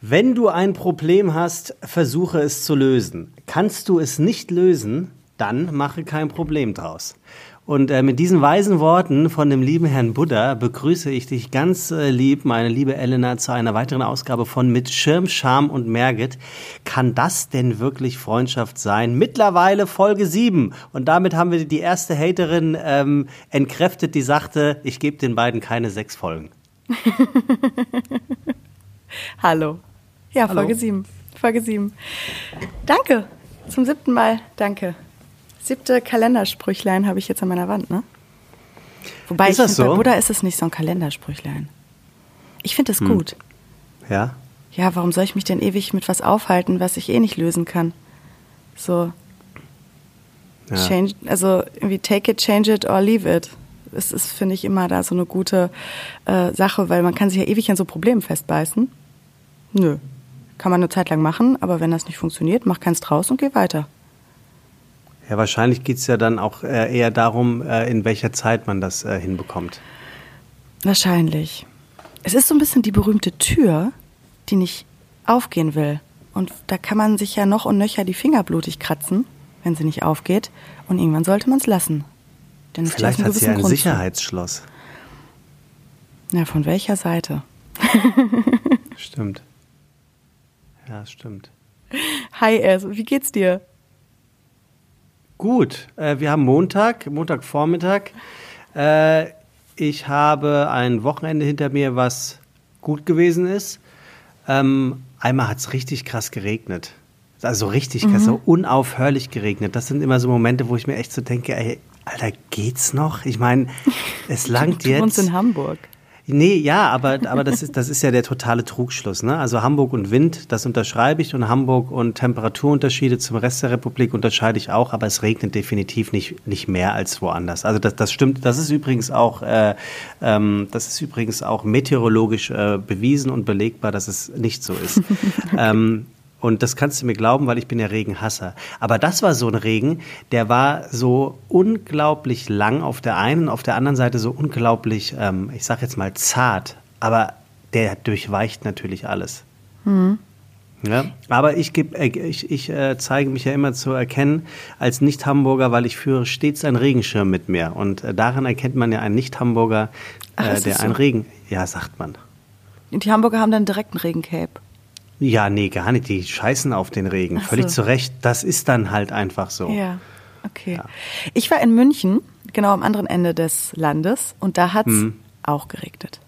Wenn du ein Problem hast, versuche es zu lösen. Kannst du es nicht lösen, dann mache kein Problem draus. Und äh, mit diesen weisen Worten von dem lieben Herrn Buddha begrüße ich dich ganz äh, lieb, meine liebe Elena, zu einer weiteren Ausgabe von Mit Schirm, Scham und Merget. Kann das denn wirklich Freundschaft sein? Mittlerweile Folge 7. Und damit haben wir die erste Haterin ähm, entkräftet, die sagte, ich gebe den beiden keine sechs Folgen. Hallo. Ja, Hallo. Folge 7. Folge 7. Danke. Zum siebten Mal. Danke. Siebte Kalendersprüchlein habe ich jetzt an meiner Wand, ne? Wobei ist ich finde, so? bei Buddha ist es nicht so ein Kalendersprüchlein. Ich finde es hm. gut. Ja? Ja, warum soll ich mich denn ewig mit was aufhalten, was ich eh nicht lösen kann? So. Ja. Change, also irgendwie take it, change it or leave it. Es ist, finde ich, immer da so eine gute äh, Sache, weil man kann sich ja ewig an so Problemen festbeißen. Nö. Kann man eine Zeit lang machen, aber wenn das nicht funktioniert, mach keins draus und geh weiter. Ja, wahrscheinlich geht es ja dann auch äh, eher darum, äh, in welcher Zeit man das äh, hinbekommt. Wahrscheinlich. Es ist so ein bisschen die berühmte Tür, die nicht aufgehen will. Und da kann man sich ja noch und nöcher die Finger blutig kratzen, wenn sie nicht aufgeht. Und irgendwann sollte man es lassen. Denn es Vielleicht hat sie ein Grund Sicherheitsschloss. Ja, von welcher Seite? stimmt. Ja, stimmt. Hi, Es, wie geht's dir? Gut, äh, wir haben Montag, Montagvormittag. Äh, ich habe ein Wochenende hinter mir, was gut gewesen ist. Ähm, einmal hat es richtig krass geregnet. Also richtig krass, mhm. so unaufhörlich geregnet. Das sind immer so Momente, wo ich mir echt so denke, ey, Alter, geht's noch? Ich meine, es langt jetzt. Du wohnst in Hamburg. Nee, ja, aber, aber das, ist, das ist ja der totale Trugschluss. Ne? Also Hamburg und Wind, das unterschreibe ich und Hamburg und Temperaturunterschiede zum Rest der Republik unterscheide ich auch, aber es regnet definitiv nicht, nicht mehr als woanders. Also das, das stimmt, das ist übrigens auch, äh, ähm, das ist übrigens auch meteorologisch äh, bewiesen und belegbar, dass es nicht so ist. ähm, und das kannst du mir glauben, weil ich bin ja Regenhasser. Aber das war so ein Regen, der war so unglaublich lang auf der einen, auf der anderen Seite so unglaublich, ähm, ich sag jetzt mal zart. Aber der durchweicht natürlich alles. Mhm. Ja, aber ich, geb, äh, ich, ich äh, zeige mich ja immer zu erkennen als Nicht-Hamburger, weil ich führe stets einen Regenschirm mit mir. Und äh, daran erkennt man ja einen Nicht-Hamburger, äh, der so? einen Regen, ja, sagt man. Die Hamburger haben dann direkt einen Regencape. Ja, nee, gar nicht. Die scheißen auf den Regen. Ach Völlig so. zu Recht. Das ist dann halt einfach so. Ja, okay. Ja. Ich war in München, genau am anderen Ende des Landes, und da hat es hm. auch geregnet.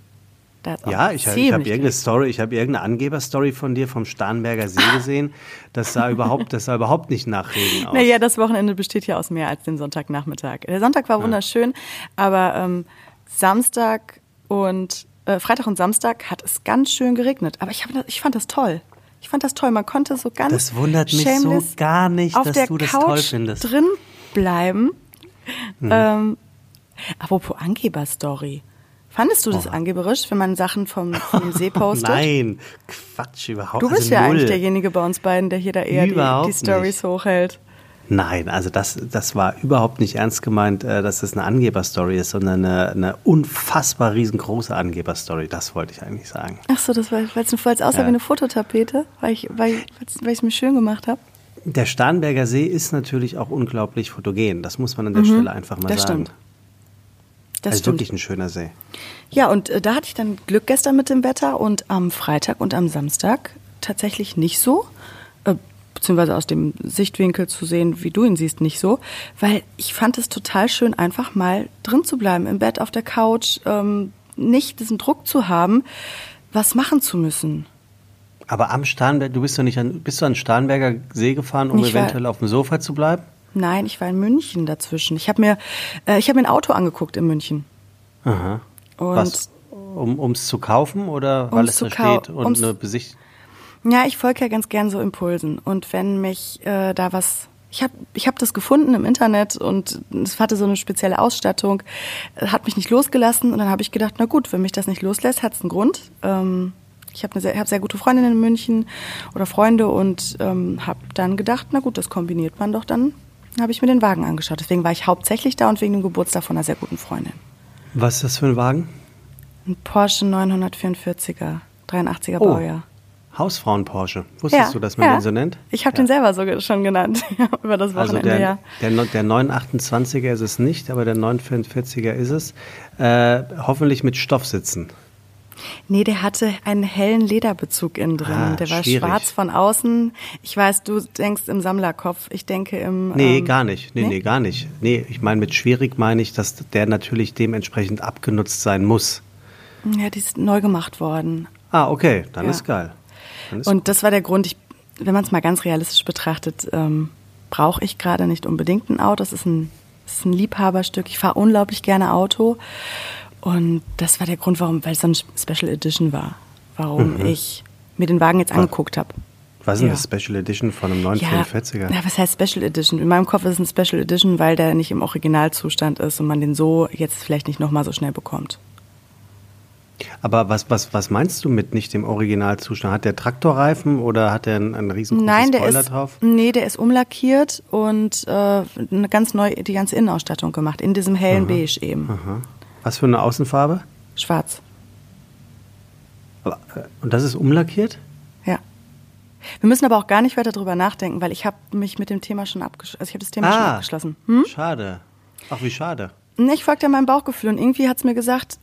ja, ich, ich habe irgendeine Story, ich habe irgendeine Angeberstory von dir vom Starnberger See gesehen. Das sah überhaupt, das sah überhaupt nicht nach Regen aus. Naja, das Wochenende besteht ja aus mehr als dem Sonntagnachmittag. Der Sonntag war wunderschön, ja. aber ähm, Samstag und äh, Freitag und Samstag hat es ganz schön geregnet. Aber ich, hab, ich fand das toll. Ich fand das toll. Man konnte so ganz Das wundert mich so gar nicht, dass du das Couch toll findest. drin bleiben. Hm. Ähm, apropos Angeberstory. Fandest du das oh. angeberisch, wenn man Sachen vom, vom See postet? Nein, Quatsch, überhaupt nicht. Du bist also ja null. eigentlich derjenige bei uns beiden, der hier da eher die, die Stories hochhält. Nein, also das, das war überhaupt nicht ernst gemeint, äh, dass es eine Angeberstory ist, sondern eine, eine unfassbar riesengroße Angeberstory. Das wollte ich eigentlich sagen. Ach so, das war, weil es aussah ja. wie eine Fototapete, weil ich weil, weil es mir schön gemacht habe. Der Starnberger See ist natürlich auch unglaublich fotogen. Das muss man an der mhm, Stelle einfach mal das sagen. Stimmt. Das also stimmt. wirklich ein schöner See. Ja, und äh, da hatte ich dann Glück gestern mit dem Wetter und am Freitag und am Samstag tatsächlich nicht so beziehungsweise aus dem Sichtwinkel zu sehen, wie du ihn siehst, nicht so. Weil ich fand es total schön, einfach mal drin zu bleiben, im Bett, auf der Couch, ähm, nicht diesen Druck zu haben, was machen zu müssen. Aber am Starnberg, du bist doch nicht an, bist du an Starnberger See gefahren, um ich eventuell auf dem Sofa zu bleiben? Nein, ich war in München dazwischen. Ich habe mir, äh, ich habe mir ein Auto angeguckt in München. Aha. Und was? Um es zu kaufen oder weil es da steht und eine Besichtigung? Ja, ich folge ja ganz gern so Impulsen. Und wenn mich äh, da was. Ich habe ich hab das gefunden im Internet und es hatte so eine spezielle Ausstattung, hat mich nicht losgelassen und dann habe ich gedacht, na gut, wenn mich das nicht loslässt, hat es einen Grund. Ähm, ich habe sehr, hab sehr gute Freundinnen in München oder Freunde und ähm, habe dann gedacht, na gut, das kombiniert man doch dann. Habe ich mir den Wagen angeschaut. Deswegen war ich hauptsächlich da und wegen dem Geburtstag von einer sehr guten Freundin. Was ist das für ein Wagen? Ein Porsche 944er, 83er oh. Baujahr. Hausfrauen-Porsche. Wusstest Ja, du, dass man ja. den so nennt? Ich habe den selber so schon genannt über das Also Wochenende. der, ja. der, no- der 928er ist es nicht, aber der 944er ist es. Äh, hoffentlich mit Stoffsitzen. Nee, der hatte einen hellen Lederbezug innen drin. Ah, der war schwierig. schwarz von außen. Ich weiß, du denkst im Sammlerkopf. Ich denke im. Nee, ähm, gar nicht. Nee, nee, nee? gar nicht. Nee, ich meine, mit schwierig meine ich, dass der natürlich dementsprechend abgenutzt sein muss. Ja, die ist neu gemacht worden. Ah, okay, dann Ja. ist geil. Und das war der Grund, ich, wenn man es mal ganz realistisch betrachtet, ähm, brauche ich gerade nicht unbedingt ein Auto. Das ist ein, das ist ein Liebhaberstück. Ich fahre unglaublich gerne Auto. Und das war der Grund, warum, weil es so ein Special Edition war, warum Mhm. ich mir den Wagen jetzt angeguckt habe. Was ist denn Ja. das Special Edition von einem Ja, 944er? ja, was heißt Special Edition? In meinem Kopf ist es ein Special Edition, weil der nicht im Originalzustand ist und man den so jetzt vielleicht nicht nochmal so schnell bekommt. Aber was, was, was meinst du mit nicht im Originalzustand? Hat der Traktorreifen oder hat der einen, einen riesengroßen Nein, der Spoiler ist, drauf? nee, der ist umlackiert und äh, eine ganz neu die ganze Innenausstattung gemacht in diesem hellen Beige eben, Aha. Was für eine Außenfarbe? schwarz. Aber, äh, Und das ist umlackiert? Ja. Wir müssen aber auch gar nicht weiter drüber nachdenken, weil ich habe mich mit dem Thema schon abgeschlossen. Also ich habe das Thema schon abgeschlossen. Hm? schade. Ach, wie schade. Ich folgte meinem Bauchgefühl und irgendwie hat es mir gesagt,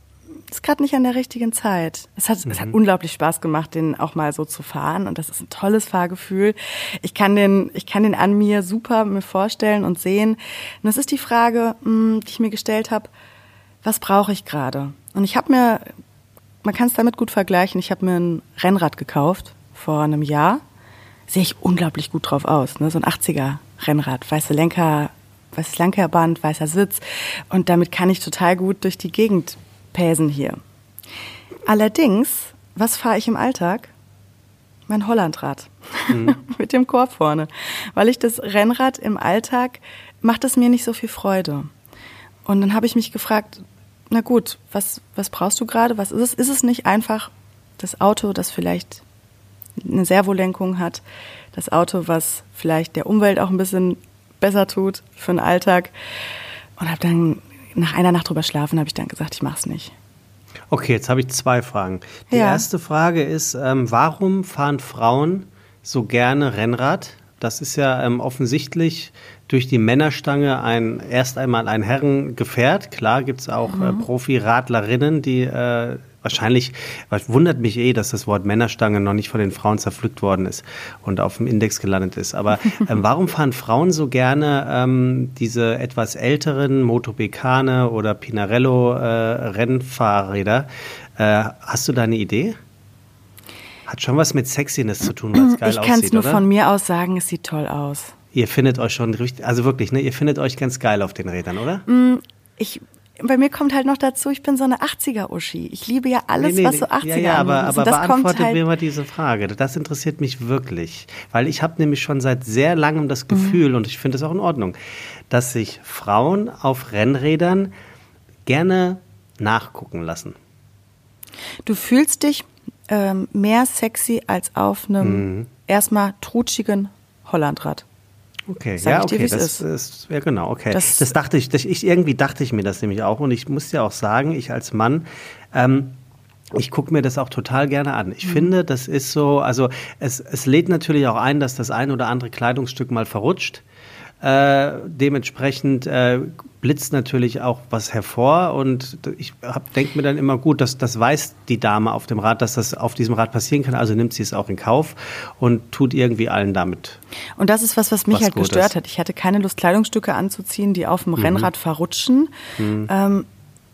ist gerade nicht an der richtigen Zeit. Es hat, es hat unglaublich Spaß gemacht, den auch mal so zu fahren und das ist ein tolles Fahrgefühl. Ich kann den, ich kann den an mir super mir vorstellen und sehen. Und es ist die Frage, mh, die ich mir gestellt habe, was brauche ich gerade? Und ich habe mir, man kann es damit gut vergleichen, ich habe mir ein Rennrad gekauft vor einem Jahr. Sehe ich unglaublich gut drauf aus, ne? so ein 80er Rennrad, weiße Lenker, weißes Lenkerband, weißer Sitz und damit kann ich total gut durch die Gegend päsen hier. Allerdings, was fahre ich im Alltag? Mein Hollandrad mit dem Korb vorne, weil ich das Rennrad im Alltag macht es mir nicht so viel Freude. Und dann habe ich mich gefragt, na gut, was, was brauchst du gerade? Was ist es? Ist es nicht einfach das Auto, das vielleicht eine Servolenkung hat, das Auto, was vielleicht der Umwelt auch ein bisschen besser tut für den Alltag? Und habe dann nach einer Nacht drüber schlafen, habe ich dann gesagt, ich mache es nicht. Okay, jetzt habe ich zwei Fragen. Die Ja. erste Frage ist, ähm, warum fahren Frauen so gerne Rennrad? Das ist ja ähm, offensichtlich durch die Männerstange ein erst einmal ein Herrengefährt. Klar gibt es auch äh, Profi-Radlerinnen, die äh, wahrscheinlich, was wundert mich eh, dass das Wort Männerstange noch nicht von den Frauen zerpflückt worden ist und auf dem Index gelandet ist. Aber ähm, warum fahren Frauen so gerne ähm, diese etwas älteren Motobecane oder Pinarello äh, Rennfahrräder? Äh, hast du da eine Idee? Hat schon was mit Sexiness zu tun, es geil ich kann es aussieht, nur oder? von mir aus sagen, es sieht toll aus. Ihr findet euch schon richtig, also wirklich, ne? Ihr findet euch ganz geil auf den Rädern, oder? Ich, bei mir kommt halt noch dazu, ich bin so eine 80er-Uschi. Ich liebe ja alles, Nee, nee, was so nee. 80er Ja, ja, aber, ist. aber beantwortet halt, mir mal diese Frage. Das interessiert mich wirklich. Weil ich habe nämlich schon seit sehr langem das Mhm. Gefühl, und ich finde es auch in Ordnung, dass sich Frauen auf Rennrädern gerne nachgucken lassen. Du fühlst dich ähm, mehr sexy als auf einem Mhm. erstmal trutschigen Hollandrad. Okay, Sag ja, dir, okay, wie's das ist. ist ja genau, okay. Das- Das, dachte ich, das, ich, irgendwie dachte ich mir das nämlich auch und ich muss ja auch sagen, ich als Mann, ähm, ich gucke mir das auch total gerne an. Mhm. Ich finde, das ist so, also es, es lädt natürlich auch ein, dass das ein oder andere Kleidungsstück mal verrutscht. Äh, dementsprechend äh, blitzt natürlich auch was hervor und ich denke mir dann immer gut, dass das weiß die Dame auf dem Rad, dass das auf diesem Rad passieren kann, also nimmt sie es auch in Kauf und tut irgendwie allen damit. Und das ist was, was mich Was halt Gutes. gestört hat. Ich hatte keine Lust, Kleidungsstücke anzuziehen, die auf dem Rennrad verrutschen. Ähm,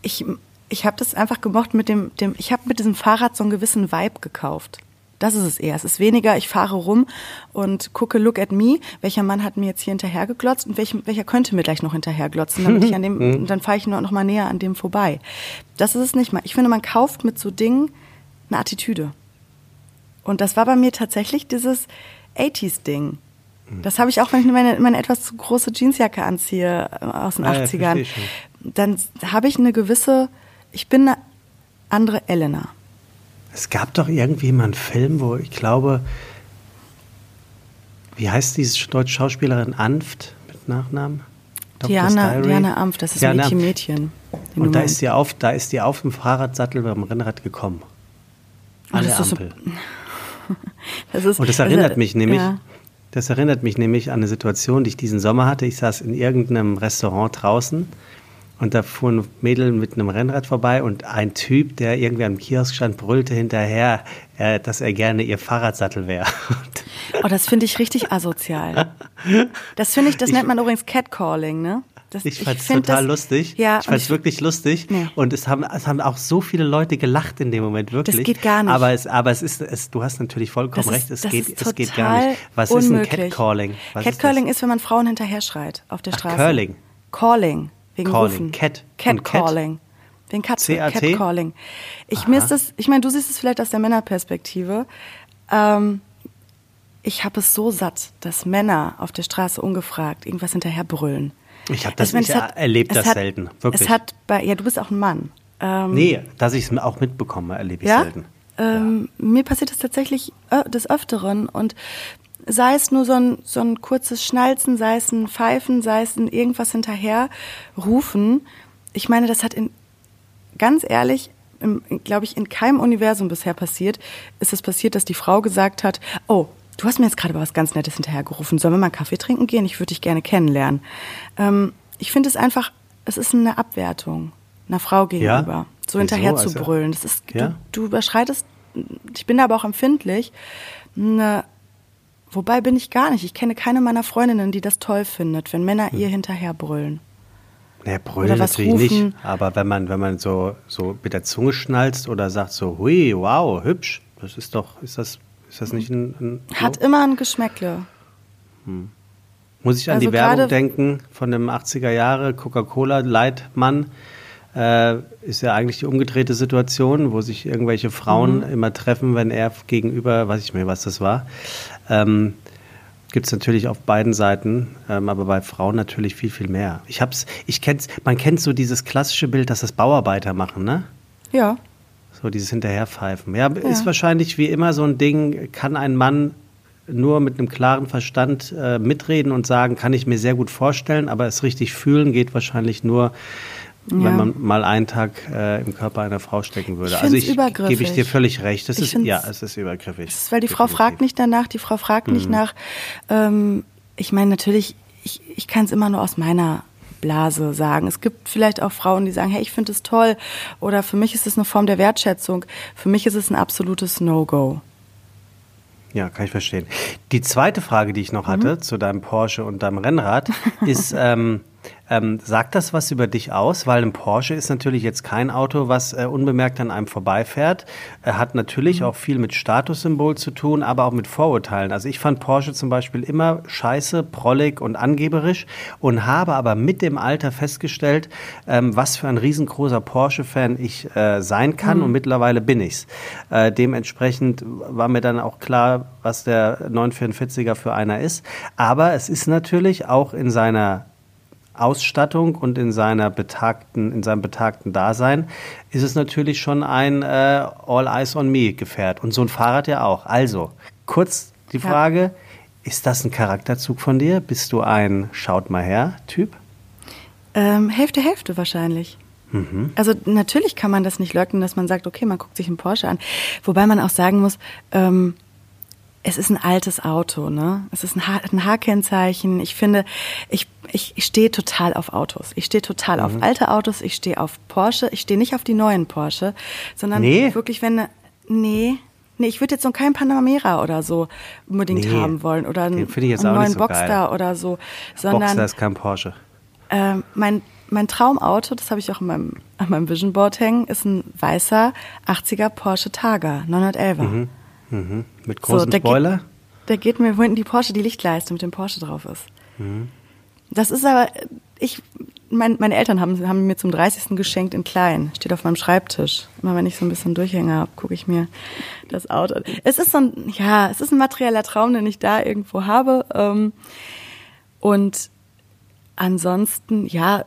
ich ich habe das einfach gemocht mit dem, dem ich habe mit diesem Fahrrad so einen gewissen Vibe gekauft. Das ist es eher. Es ist weniger, ich fahre rum und gucke, look at me, welcher Mann hat mir jetzt hier hinterhergeglotzt und welchem, welcher könnte mir gleich noch hinterherglotzen, damit ich an dem, dann fahre ich noch, noch mal näher an dem vorbei. Das ist es nicht mal. Ich finde, man kauft mit so Dingen eine Attitüde. Und das war bei mir tatsächlich dieses 80s-Ding. Das habe ich auch, wenn ich meine, meine etwas zu große Jeansjacke anziehe äh, aus den Ah ja, 80ern. verstehe ich schon. Dann habe ich eine gewisse, ich bin eine andere Elena. Es gab doch irgendwie mal einen Film, wo ich glaube, wie heißt diese deutsche Schauspielerin Anft mit Nachnamen? Diana? Diana Amf, das ist Diana Mädchen. Mädchen. Und da ist, die auf, da ist die auf dem Fahrradsattel beim Rennrad gekommen. An das der ist so- Ampel. Das ist, und das erinnert also, mich nämlich, ja. das erinnert mich nämlich an eine Situation, die ich diesen Sommer hatte. Ich saß in irgendeinem Restaurant draußen und da fuhr ein Mädel mit einem Rennrad vorbei und ein Typ, der irgendwie am Kiosk stand, brüllte hinterher, äh, dass er gerne ihr Fahrradsattel wäre. Oh, das finde ich richtig asozial. Das finde ich, das ich, nennt man übrigens Catcalling, ne? Das, ich fand es total das, lustig. Ja, ich fand es wirklich lustig. Nee. Und es haben, es haben auch so viele Leute gelacht in dem Moment, wirklich. Das geht gar nicht. Aber es, aber es ist, es, du hast natürlich vollkommen das recht, es, geht, es geht gar nicht. Was unmöglich. ist ein Catcalling? Was Catcalling ist, ist, wenn man Frauen hinterher schreit auf der Straße. Ach, Curling. Calling. Wegen Calling. Rufen. Cat. Catcalling. Wegen Katze. Catcalling. Ich mir das, ich meine, du siehst es vielleicht aus der Männerperspektive. Ähm, ich habe es so satt, dass Männer auf der Straße ungefragt irgendwas hinterher brüllen. Ich habe das ich hat, erlebt das hat, selten, wirklich. Es hat bei, ja, du bist auch ein Mann. Ähm, nee, dass ich es auch mitbekomme, erlebe ich ja? selten. Ähm, ja. Mir passiert das tatsächlich des Öfteren und sei es nur so ein, so ein kurzes Schnalzen, sei es ein Pfeifen, sei es ein irgendwas hinterher rufen. Ich meine, das hat in, ganz ehrlich, glaube ich, in keinem Universum bisher passiert, ist es passiert, dass die Frau gesagt hat, oh, du hast mir jetzt gerade was ganz Nettes hinterhergerufen, sollen wir mal einen Kaffee trinken gehen? Ich würde dich gerne kennenlernen. Ähm, ich finde es einfach, es ist eine Abwertung einer Frau gegenüber, ja? so hinterher Wieso? zu also, brüllen. Das ist, ja? du, du überschreitest, ich bin da aber auch empfindlich, eine Wobei bin ich gar nicht. Ich kenne keine meiner Freundinnen, die das toll findet, wenn Männer hm. ihr hinterher brüllen. Naja, brüllen natürlich rufen. nicht. Aber wenn man, wenn man so, so mit der Zunge schnalzt oder sagt so, hui, wow, hübsch, das ist doch, ist das, ist das nicht ein. ein so? Hat immer ein Geschmäckle. Hm. Muss ich an also die Werbung denken von dem 80er Jahre Coca-Cola-Leitmann? Äh, ist ja eigentlich die umgedrehte Situation, wo sich irgendwelche Frauen mhm. immer treffen, wenn er gegenüber, weiß ich mehr, was das war. Ähm, Gibt es natürlich auf beiden Seiten, ähm, aber bei Frauen natürlich viel, viel mehr. Ich hab's, ich kenn's, man kennt so dieses klassische Bild, dass das Bauarbeiter machen, ne? Ja. So dieses Hinterherpfeifen. Ja, ja. ist wahrscheinlich wie immer so ein Ding, kann ein Mann nur mit einem klaren Verstand äh, mitreden und sagen, kann ich mir sehr gut vorstellen, aber es richtig fühlen geht wahrscheinlich nur, ja. wenn man mal einen Tag äh, im Körper einer Frau stecken würde. Ich also ich gebe ich dir völlig recht. Das ist ja, es ist übergriffig. Ist, weil die Definitiv. Frau fragt nicht danach, die Frau fragt mhm. nicht nach. Ähm, ich meine natürlich, ich, ich kann es immer nur aus meiner Blase sagen. Es gibt vielleicht auch Frauen, die sagen, hey, ich finde es toll oder für mich ist es eine Form der Wertschätzung. Für mich ist es ein absolutes No-Go. Ja, kann ich verstehen. Die zweite Frage, die ich noch hatte mhm. zu deinem Porsche und deinem Rennrad, ist, ähm, ähm, sagt das was über dich aus? Weil ein Porsche ist natürlich jetzt kein Auto, was äh, unbemerkt an einem vorbeifährt. Er hat natürlich mhm. auch viel mit Statussymbol zu tun, aber auch mit Vorurteilen. Also ich fand Porsche zum Beispiel immer scheiße, prollig und angeberisch und habe aber mit dem Alter festgestellt, ähm, was für ein riesengroßer Porsche-Fan ich äh, sein kann mhm. und mittlerweile bin ich's. Äh, dementsprechend war mir dann auch klar, was der 944er für einer ist. Aber es ist natürlich auch in seiner Ausstattung und in seiner betagten, in seinem betagten Dasein ist es natürlich schon ein äh, All Eyes on Me Gefährt und so ein Fahrrad ja auch. Also kurz die Frage: ja. Ist das ein Charakterzug von dir? Bist du ein Schaut mal her Typ? Ähm, Hälfte Hälfte wahrscheinlich. Mhm. Also natürlich kann man das nicht leugnen, dass man sagt, okay, man guckt sich einen Porsche an. Wobei man auch sagen muss, ähm, es ist ein altes Auto, ne? Es ist ein, H ein H-Kennzeichen. Ich finde, ich, ich, ich stehe total auf Autos. Ich stehe total mhm. auf alte Autos. Ich stehe auf Porsche. Ich stehe nicht auf die neuen Porsche, sondern nee. wirklich, wenn, nee, Nee, ich würde jetzt so keinen Panamera oder so unbedingt nee, haben wollen oder einen, einen neuen so Boxster geil. oder so, sondern Boxster ist kein Porsche. Äh, mein mein Traumauto, das habe ich auch in meinem, an meinem Vision Board hängen, ist ein weißer 80er Porsche Targa 911. Mhm. Mhm. Mit großem so, Spoiler? Da geht mir hinten die Porsche, die Lichtleiste mit dem Porsche drauf ist. Mhm. Das ist aber, ich, mein, meine Eltern haben, haben mir zum 30. geschenkt in klein. Steht auf meinem Schreibtisch. Immer wenn ich so ein bisschen Durchhänger habe, gucke ich mir das Auto. Es ist so ein, ja, es ist ein materieller Traum, den ich da irgendwo habe. Ähm, und ansonsten, ja,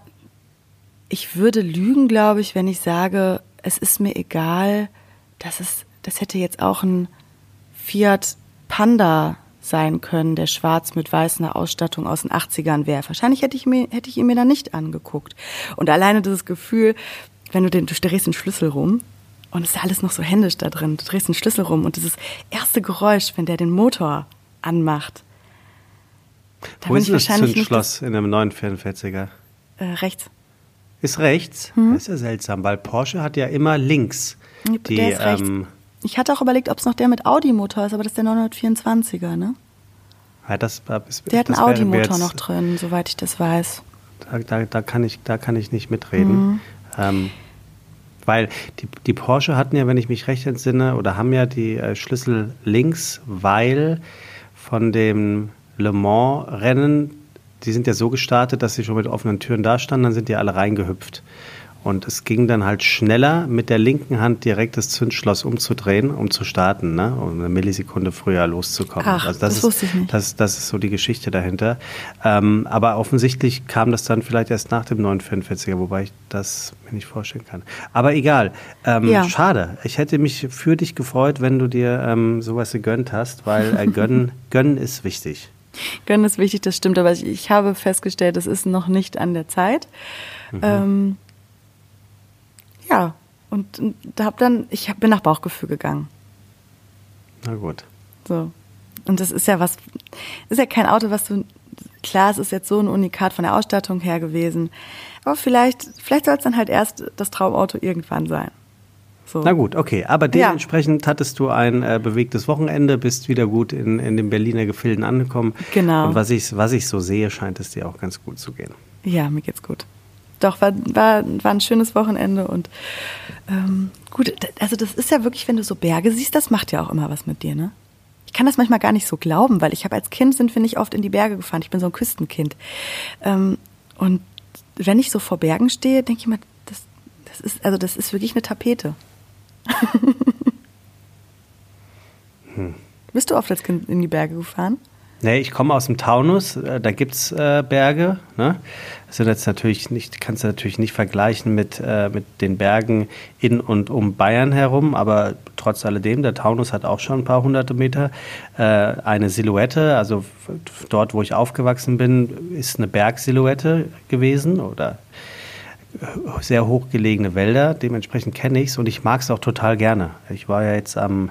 ich würde lügen, glaube ich, wenn ich sage, es ist mir egal, dass es, das hätte jetzt auch ein Fiat Panda sein können, der schwarz mit weißer Ausstattung aus den 80ern wäre. Wahrscheinlich hätte ich, mir, hätte ich ihn mir da nicht angeguckt. Und alleine dieses Gefühl, wenn du den, du drehst den Schlüssel rum Und es ist ja alles noch so händisch da drin. Du drehst den Schlüssel rum und dieses erste Geräusch, wenn der den Motor anmacht. Da Wo ist das Zündschloss in einem 944er? Äh, rechts. Ist rechts? Hm? Das ist ja seltsam, weil Porsche hat ja immer links. Die. Ähm, ich hatte auch überlegt, ob es noch der mit Audi-Motor ist, aber das ist der 924er, ne? Ja, das, das, der hat einen Audi-Motor noch drin, soweit ich das weiß. Da, da, da, kann, ich, da kann ich nicht mitreden. Mhm. Ähm, weil die, die Porsche hatten ja, wenn ich mich recht entsinne, oder haben ja die äh, Schlüssel links, weil von dem Le Mans-Rennen, die sind ja so gestartet, dass sie schon mit offenen Türen da standen, dann sind die alle reingehüpft. Und es ging dann halt schneller, mit der linken Hand direkt das Zündschloss umzudrehen, um zu starten, ne? um eine Millisekunde früher loszukommen. Ach, also das, das wusste ist, ich nicht. Das, das ist so die Geschichte dahinter. Ähm, aber offensichtlich kam das dann vielleicht erst nach dem 944er, wobei ich das mir nicht vorstellen kann. Aber egal. Ähm, ja. Schade. Ich hätte mich für dich gefreut, wenn du dir ähm, sowas gegönnt hast, weil äh, gönnen, gönnen ist wichtig. Gönnen ist wichtig, das stimmt, aber ich, ich habe festgestellt, es ist noch nicht an der Zeit. Mhm. Ja, und, und hab dann, ich bin nach Bauchgefühl gegangen. Na gut. So. Und das ist ja was, ist ja kein Auto, was du, klar, es ist jetzt so ein Unikat von der Ausstattung her gewesen. Aber vielleicht, vielleicht soll es dann halt erst das Traumauto irgendwann sein. So. Na gut, okay. Aber dementsprechend ja. hattest du ein äh, bewegtes Wochenende, bist wieder gut in, in den Berliner Gefilden angekommen. Genau. Und was ich, was ich so sehe, scheint es dir auch ganz gut zu gehen. Ja, mir geht's gut doch, war, war, war ein schönes Wochenende und ähm, gut, also das ist ja wirklich, wenn du so Berge siehst, das macht ja auch immer was mit dir, ne? Ich kann das manchmal gar nicht so glauben, weil ich habe als Kind sind wir nicht oft in die Berge gefahren. Ich bin so ein Küstenkind. Ähm, und wenn ich so vor Bergen stehe, denke ich mir, das, das ist, also das ist wirklich eine Tapete. hm. Bist du oft als Kind in die Berge gefahren? Nee, ich komme aus dem Taunus, äh, da gibt es äh, Berge. Ne? Das sind jetzt natürlich nicht, kannst du natürlich nicht vergleichen mit, äh, mit den Bergen in und um Bayern herum, aber trotz alledem, der Taunus hat auch schon ein paar hunderte Meter. Äh, eine Silhouette, also dort, wo ich aufgewachsen bin, ist eine Bergsilhouette gewesen oder sehr hochgelegene Wälder. Dementsprechend kenne ich es und ich mag es auch total gerne. Ich war ja jetzt am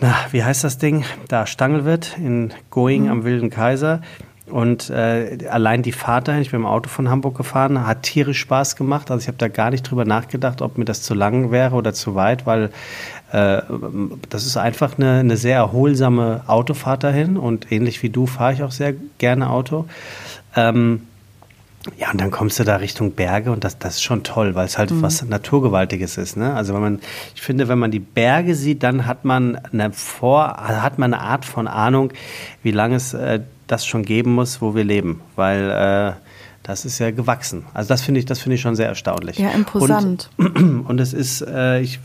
na, wie heißt das Ding? Da Stangelwirt in Going mhm. am Wilden Kaiser. Und äh, allein die Fahrt dahin, ich bin im Auto von Hamburg gefahren, hat tierisch Spaß gemacht. Also ich habe da gar nicht drüber nachgedacht, ob mir das zu lang wäre oder zu weit, weil äh, das ist einfach eine, eine sehr erholsame Autofahrt dahin. Und ähnlich wie du fahre ich auch sehr gerne Auto. Ähm, ja, und dann kommst du da Richtung Berge und das, das ist schon toll, weil es halt mhm. was Naturgewaltiges ist. Ne? Also wenn man, ich finde, wenn man die Berge sieht, dann hat man eine Vor, hat man eine Art von Ahnung, wie lange es äh, das schon geben muss, wo wir leben, weil äh, das ist ja gewachsen. Also das finde ich, das finde ich schon sehr erstaunlich. Ja, imposant. Und, und es ist, äh, ich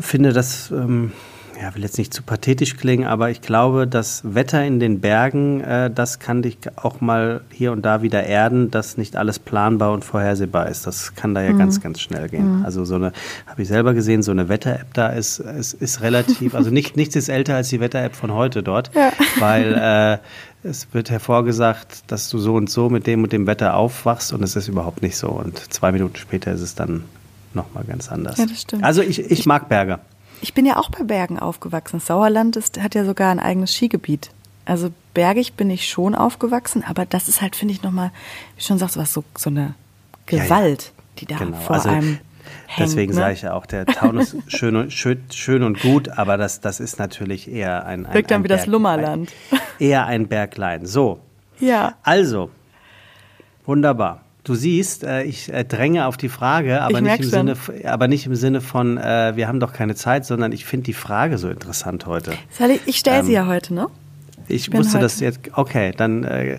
finde das. Ähm, ja, will jetzt nicht zu pathetisch klingen, aber ich glaube, das Wetter in den Bergen, äh, das kann dich auch mal hier und da wieder erden, dass nicht alles planbar und vorhersehbar ist. Das kann da ja mhm. ganz, ganz schnell gehen. Mhm. Also so eine, habe ich selber gesehen, so eine Wetter-App da ist, ist, ist relativ, also nicht, nichts ist älter als die Wetter-App von heute dort, ja. weil äh, es wird hervorgesagt, dass du so und so mit dem und dem Wetter aufwachst und es ist überhaupt nicht so. Und zwei Minuten später ist es dann nochmal ganz anders. Ja, das stimmt. Also ich, ich mag Berge. Ich bin ja auch bei Bergen aufgewachsen. Sauerland ist, hat ja sogar ein eigenes Skigebiet. Also bergig bin ich schon aufgewachsen, aber das ist halt, finde ich, nochmal, wie schon sagst, was so, so eine Gewalt, ja, ja. die da genau. vor also, einem hängt. Deswegen ne? sage ich ja auch, der Taunus schön und, schön, schön und gut, aber das, das ist natürlich eher ein, ein Wirkt dann ein wie Berg, das Lummerland. Ein, eher ein Berglein. So. Ja. Also, wunderbar. Du siehst, äh, ich äh, dränge auf die Frage, aber nicht, im Sinne, aber nicht im Sinne von, äh, wir haben doch keine Zeit, sondern ich finde die Frage so interessant heute. Ich, ich stelle ähm, sie ja heute, ne? Ich, ich musste das jetzt, okay, dann äh,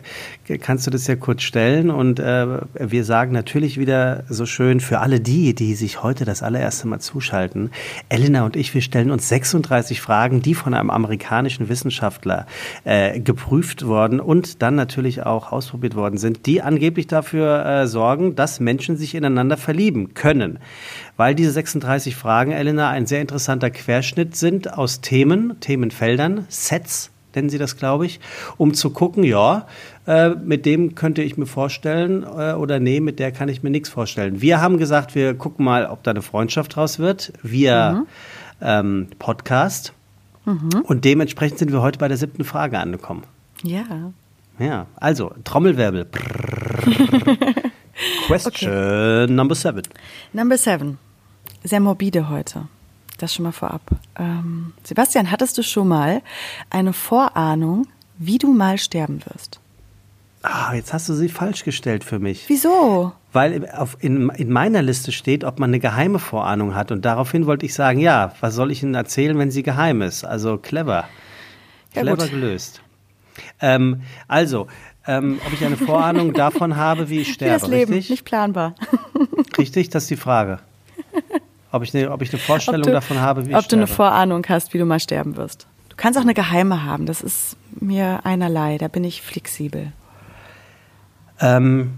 kannst du das ja kurz stellen und äh, wir sagen natürlich wieder so schön für alle die, die sich heute das allererste Mal zuschalten. Elena und ich, wir stellen uns 36 Fragen, die von einem amerikanischen Wissenschaftler äh, geprüft worden und dann natürlich auch ausprobiert worden sind, die angeblich dafür äh, sorgen, dass Menschen sich ineinander verlieben können. Weil diese 36 Fragen, Elena, ein sehr interessanter Querschnitt sind aus Themen, Themenfeldern, Sets, nennen sie das, glaube ich, um zu gucken, ja, äh, mit dem könnte ich mir vorstellen äh, oder nee, mit der kann ich mir nichts vorstellen. Wir haben gesagt, wir gucken mal, ob da eine Freundschaft draus wird, via mhm. ähm, Podcast. Mhm. Und dementsprechend sind wir heute bei der siebten Frage angekommen. Ja. Ja, also Trommelwirbel. Question okay. number seven. Number seven. Sehr morbide heute. Das schon mal vorab. Ähm, Sebastian, hattest du schon mal eine Vorahnung, wie du mal sterben wirst? Ah, jetzt hast du sie falsch gestellt für mich. Wieso? Weil auf, in, in meiner Liste steht, ob man eine geheime Vorahnung hat. Und daraufhin wollte ich sagen, ja, was soll ich Ihnen erzählen, wenn sie geheim ist? Also clever. Ja, clever gut. gelöst. Ähm, also, ähm, ob ich eine Vorahnung davon habe, wie ich sterbe, wie das Leben, richtig? Nicht planbar. richtig, das ist die Frage. Ob ich eine, ob ich eine Vorstellung du, davon habe, wie ich Ob sterbe. du eine Vorahnung hast, wie du mal sterben wirst. Du kannst auch eine geheime haben, das ist mir einerlei, da bin ich flexibel. Ähm,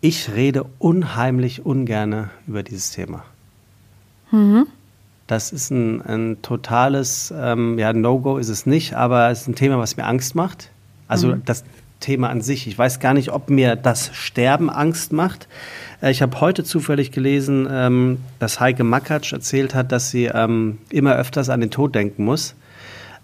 ich rede unheimlich ungerne über dieses Thema. Mhm. Das ist ein, ein totales, ähm, ja, No-Go ist es nicht, aber es ist ein Thema, was mir Angst macht. Also mhm. das Thema an sich. Ich weiß gar nicht, ob mir das Sterben Angst macht. Äh, ich habe heute zufällig gelesen, ähm, dass Heike Makatsch erzählt hat, dass sie ähm, immer öfters an den Tod denken muss.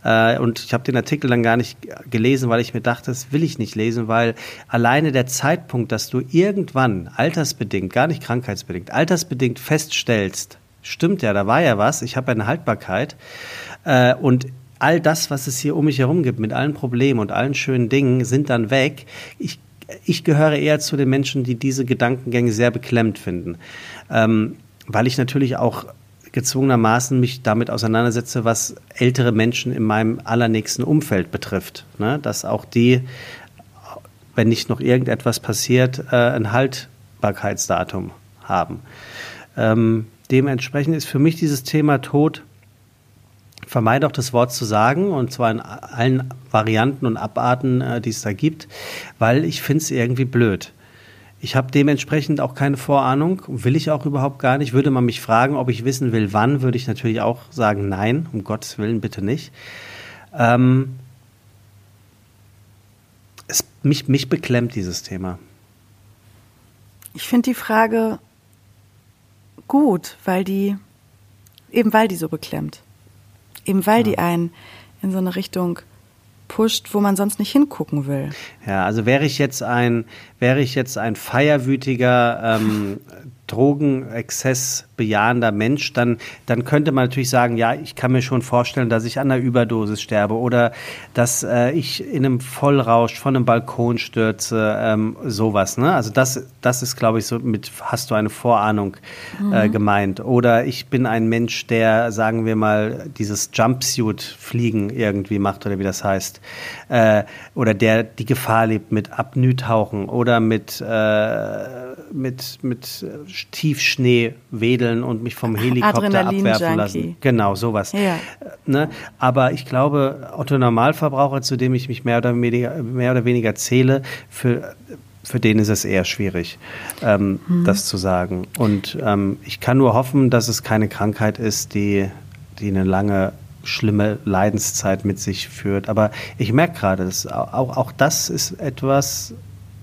Äh, und ich habe den Artikel dann gar nicht gelesen, weil ich mir dachte, das will ich nicht lesen, weil alleine der Zeitpunkt, dass du irgendwann altersbedingt, gar nicht krankheitsbedingt, altersbedingt feststellst, stimmt ja, da war ja was, ich habe eine Haltbarkeit. Äh, und all das, was es hier um mich herum gibt, mit allen Problemen und allen schönen Dingen, sind dann weg. Ich, ich gehöre eher zu den Menschen, die diese Gedankengänge sehr beklemmt finden. Ähm, weil ich natürlich auch gezwungenermaßen mich damit auseinandersetze, was ältere Menschen in meinem allernächsten Umfeld betrifft. Ne? Dass auch die, wenn nicht noch irgendetwas passiert, äh, ein Haltbarkeitsdatum haben. Ähm, Dementsprechend ist für mich dieses Thema Tod, vermeide auch das Wort zu sagen, und zwar in allen Varianten und Abarten, äh, die es da gibt, weil ich finde es irgendwie blöd. Ich habe dementsprechend auch keine Vorahnung, will ich auch überhaupt gar nicht. Würde man mich fragen, ob ich wissen will, wann, würde ich natürlich auch sagen, nein, um Gottes Willen bitte nicht. Ähm, es, mich, mich beklemmt dieses Thema. Ich finde die Frage gut, weil die, eben weil die so beklemmt. Eben weil ja. die einen in so eine Richtung pusht, wo man sonst nicht hingucken will. Ja, also wäre ich jetzt ein, wäre ich jetzt ein feierwütiger ähm, Drogenexzess bejahender Mensch, dann, dann könnte man natürlich sagen, ja, ich kann mir schon vorstellen, dass ich an einer Überdosis sterbe oder dass äh, ich in einem Vollrausch von einem Balkon stürze, ähm, sowas. Ne? Also das, das ist, glaube ich, so mit, hast du eine Vorahnung äh, mhm. gemeint. Oder ich bin ein Mensch, der, sagen wir mal, dieses Jumpsuit-Fliegen irgendwie macht oder wie das heißt. Äh, oder der die Gefahr lebt mit Apnoe-Tauchen oder mit, äh, mit, mit Tiefschnee wedeln und mich vom Helikopter abwerfen lassen. Genau, sowas. Ja. Ne? Aber ich glaube, Otto Normalverbraucher, zu dem ich mich mehr oder weniger, mehr oder weniger zähle, für für den ist es eher schwierig, ähm, mhm. das zu sagen. Und ähm, ich kann nur hoffen, dass es keine Krankheit ist, die, die eine lange, schlimme Leidenszeit mit sich führt. Aber ich merke gerade, auch, auch das ist etwas,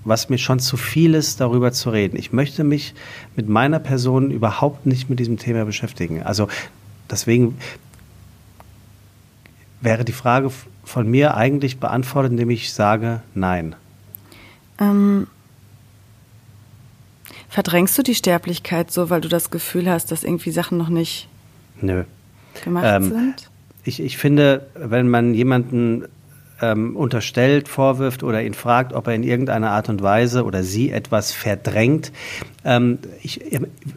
was mir schon zu viel ist, darüber zu reden. Ich möchte mich mit meiner Person überhaupt nicht mit diesem Thema beschäftigen. Also deswegen wäre die Frage von mir eigentlich beantwortet, indem ich sage Nein. Ähm, verdrängst du die Sterblichkeit so, weil du das Gefühl hast, dass irgendwie Sachen noch nicht Nö. gemacht ähm, sind? Ich, ich finde, wenn man jemanden ähm, unterstellt, vorwirft oder ihn fragt, ob er in irgendeiner Art und Weise oder sie etwas verdrängt. Ähm, ich,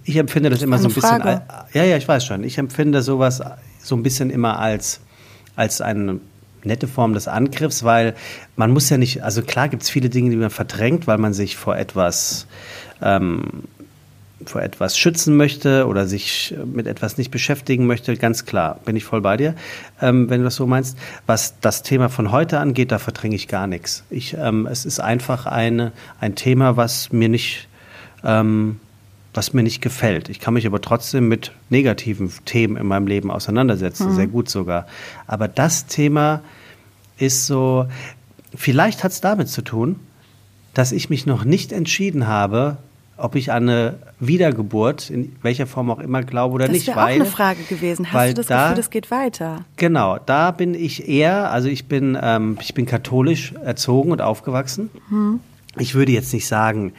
ich empfinde das immer so ein bisschen. Frage. Ja, ja, ich weiß schon. Ich empfinde sowas so ein bisschen immer als, als eine nette Form des Angriffs, weil man muss ja nicht, also klar gibt es viele Dinge, die man verdrängt, weil man sich vor etwas ähm, vor etwas schützen möchte oder sich mit etwas nicht beschäftigen möchte, ganz klar, bin ich voll bei dir, ähm, wenn du das so meinst. Was das Thema von heute angeht, da verdränge ich gar nichts. Ich, ähm, es ist einfach eine, ein Thema, was mir nicht, ähm, was mir nicht gefällt. Ich kann mich aber trotzdem mit negativen Themen in meinem Leben auseinandersetzen, mhm. sehr gut sogar. Aber das Thema ist so, vielleicht hat es damit zu tun, dass ich mich noch nicht entschieden habe, ob ich an eine Wiedergeburt, in welcher Form auch immer, glaube oder das nicht. Das wäre auch eine Frage gewesen. Hast du das da, Gefühl, das geht weiter? Genau, da bin ich eher, also ich bin, ähm, ich bin katholisch erzogen und aufgewachsen. Hm. Ich würde jetzt nicht sagen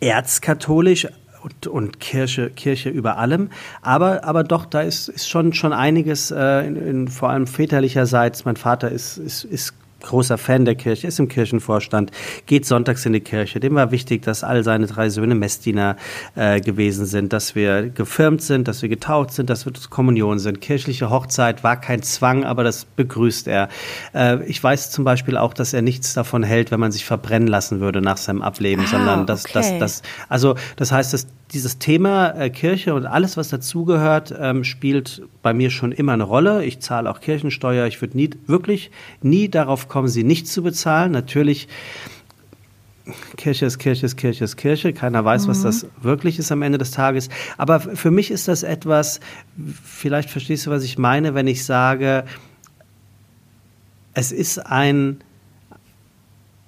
erzkatholisch, und, und Kirche, Kirche über allem. Aber, aber doch, da ist, ist schon, schon einiges, äh, in, in, vor allem väterlicherseits. Mein Vater ist, ist, ist großer Fan der Kirche, ist im Kirchenvorstand, geht sonntags in die Kirche. Dem war wichtig, dass all seine drei Söhne Messdiener äh, gewesen sind, dass wir gefirmt sind, dass wir getaucht sind, dass wir Kommunion sind. Kirchliche Hochzeit war kein Zwang, aber das begrüßt er. Äh, ich weiß zum Beispiel auch, dass er nichts davon hält, wenn man sich verbrennen lassen würde nach seinem Ableben, ah, sondern dass, okay. dass, also das heißt, dass dieses Thema äh, Kirche und alles, was dazugehört, ähm, spielt bei mir schon immer eine Rolle. Ich zahle auch Kirchensteuer. Ich würde nie, wirklich nie darauf kommen, sie nicht zu bezahlen. Natürlich, Kirche ist Kirche ist Kirche ist Kirche. Keiner weiß, mhm. was das wirklich ist am Ende des Tages. Aber für mich ist das etwas, vielleicht verstehst du, was ich meine, wenn ich sage, es ist ein,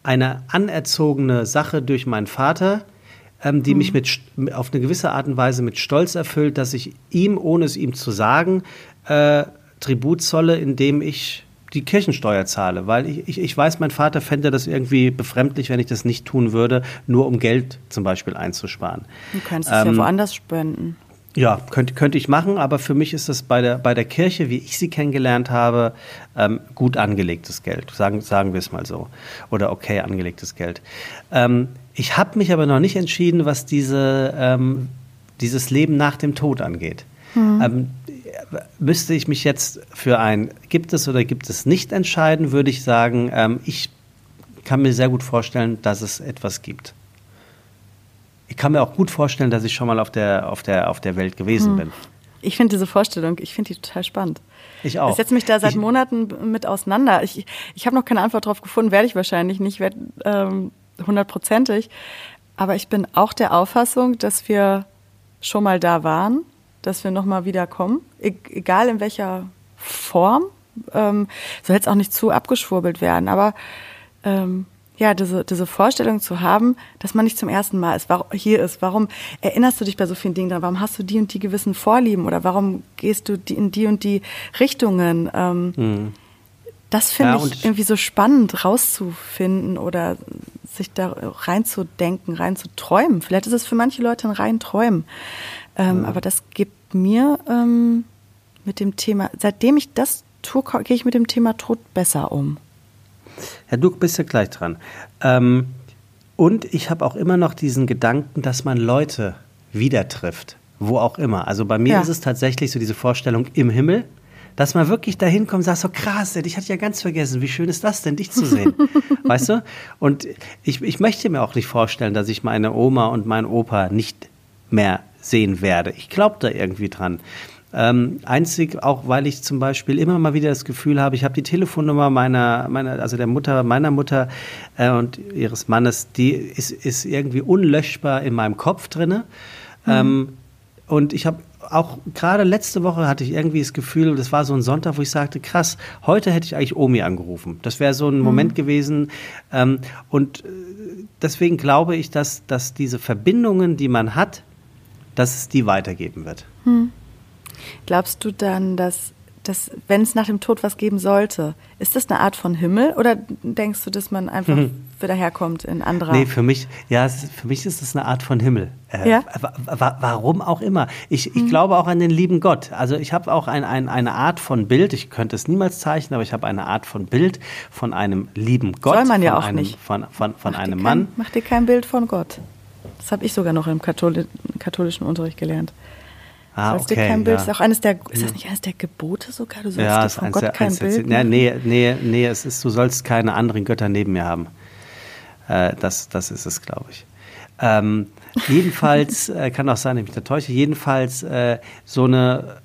eine anerzogene Sache durch meinen Vater, ähm, die mhm. mich mit, auf eine gewisse Art und Weise mit Stolz erfüllt, dass ich ihm, ohne es ihm zu sagen, äh, Tribut zolle, indem ich die Kirchensteuer zahle, weil ich, ich, ich weiß, mein Vater fände das irgendwie befremdlich, wenn ich das nicht tun würde, nur um Geld zum Beispiel einzusparen. Du könntest ähm, es ja woanders spenden. Ja, könnte, könnte ich machen, aber für mich ist das bei der, bei der Kirche, wie ich sie kennengelernt habe, ähm, gut angelegtes Geld. Sagen, sagen wir es mal so. Oder okay angelegtes Geld. Ähm, ich habe mich aber noch nicht entschieden, was diese, ähm, dieses Leben nach dem Tod angeht. Mhm. müsste ich mich jetzt für ein gibt es oder gibt es nicht entscheiden, würde ich sagen, ähm, ich kann mir sehr gut vorstellen, dass es etwas gibt ich kann mir auch gut vorstellen, dass ich schon mal auf der, auf der, auf der Welt gewesen hm. bin. Ich finde diese Vorstellung, ich finde die total spannend. Ich auch. Ich setze mich da seit ich, Monaten mit auseinander. Ich, ich habe noch keine Antwort darauf gefunden, werde ich wahrscheinlich nicht, werde ähm, hundertprozentig. Aber ich bin auch der Auffassung, dass wir schon mal da waren, dass wir nochmal wiederkommen, e egal in welcher Form. Ähm, soll jetzt auch nicht zu abgeschwurbelt werden, aber ähm, ja, diese, diese Vorstellung zu haben, dass man nicht zum ersten Mal ist, hier ist. Warum erinnerst du dich bei so vielen Dingen daran? Warum hast du die und die gewissen Vorlieben? Oder warum gehst du die, in die und die Richtungen? Ähm, mhm. Das finde ja, ich irgendwie so spannend rauszufinden oder sich da reinzudenken, reinzuträumen. Vielleicht ist es für manche Leute ein rein Träumen. Ähm, mhm. Aber das gibt mir ähm, mit dem Thema, seitdem ich das tue, gehe ich mit dem Thema Tod besser um. Ja, du bist ja gleich dran. Ähm, und ich habe auch immer noch diesen Gedanken, dass man Leute wieder trifft, wo auch immer. Also bei mir ja. ist es tatsächlich so diese Vorstellung im Himmel, dass man wirklich dahin kommt und sagt, so krass, ich hatte ja ganz vergessen, wie schön ist das denn, dich zu sehen. weißt du? Und ich, ich möchte mir auch nicht vorstellen, dass ich meine Oma und meinen Opa nicht mehr sehen werde. Ich glaube da irgendwie dran. Ähm, einzig auch, weil ich zum Beispiel immer mal wieder das Gefühl habe, ich habe die Telefonnummer meiner, meiner, also der Mutter, meiner Mutter äh, und ihres Mannes, die ist, ist irgendwie unlöschbar in meinem Kopf drinne. Mhm. Ähm, und ich habe auch gerade letzte Woche hatte ich irgendwie das Gefühl, das war so ein Sonntag, wo ich sagte, krass, heute hätte ich eigentlich Omi angerufen. Das wäre so ein mhm. Moment gewesen. Ähm, und äh, deswegen glaube ich, dass, dass diese Verbindungen, die man hat, dass es die weitergeben wird. Mhm. Glaubst du dann, dass, dass wenn es nach dem Tod was geben sollte, ist das eine Art von Himmel oder denkst du, dass man einfach mhm. wieder herkommt in anderer? Nee, für mich, ja, für mich ist es eine Art von Himmel. Äh, ja? Warum auch immer. Ich, ich mhm. glaube auch an den lieben Gott. Also ich habe auch ein, ein, eine Art von Bild, ich könnte es niemals zeichnen, aber ich habe eine Art von Bild von einem lieben Gott. Soll man ja auch einem, nicht. Von, von, von einem kein, Mann. Mach dir kein Bild von Gott. Das habe ich sogar noch im Katholi katholischen Unterricht gelernt. Ah, sollst okay, dir kein Bild, ja. ist auch eines der, ist das nicht eines der Gebote sogar? Du sollst ja, dir von Gott der, kein Bild der, nee, nee, nee, es ist, du sollst keine anderen Götter neben mir haben. Äh, das, das ist es, glaube ich. Ähm, jedenfalls, äh, kann auch sein, dass ich mich da täusche, jedenfalls äh, so eine,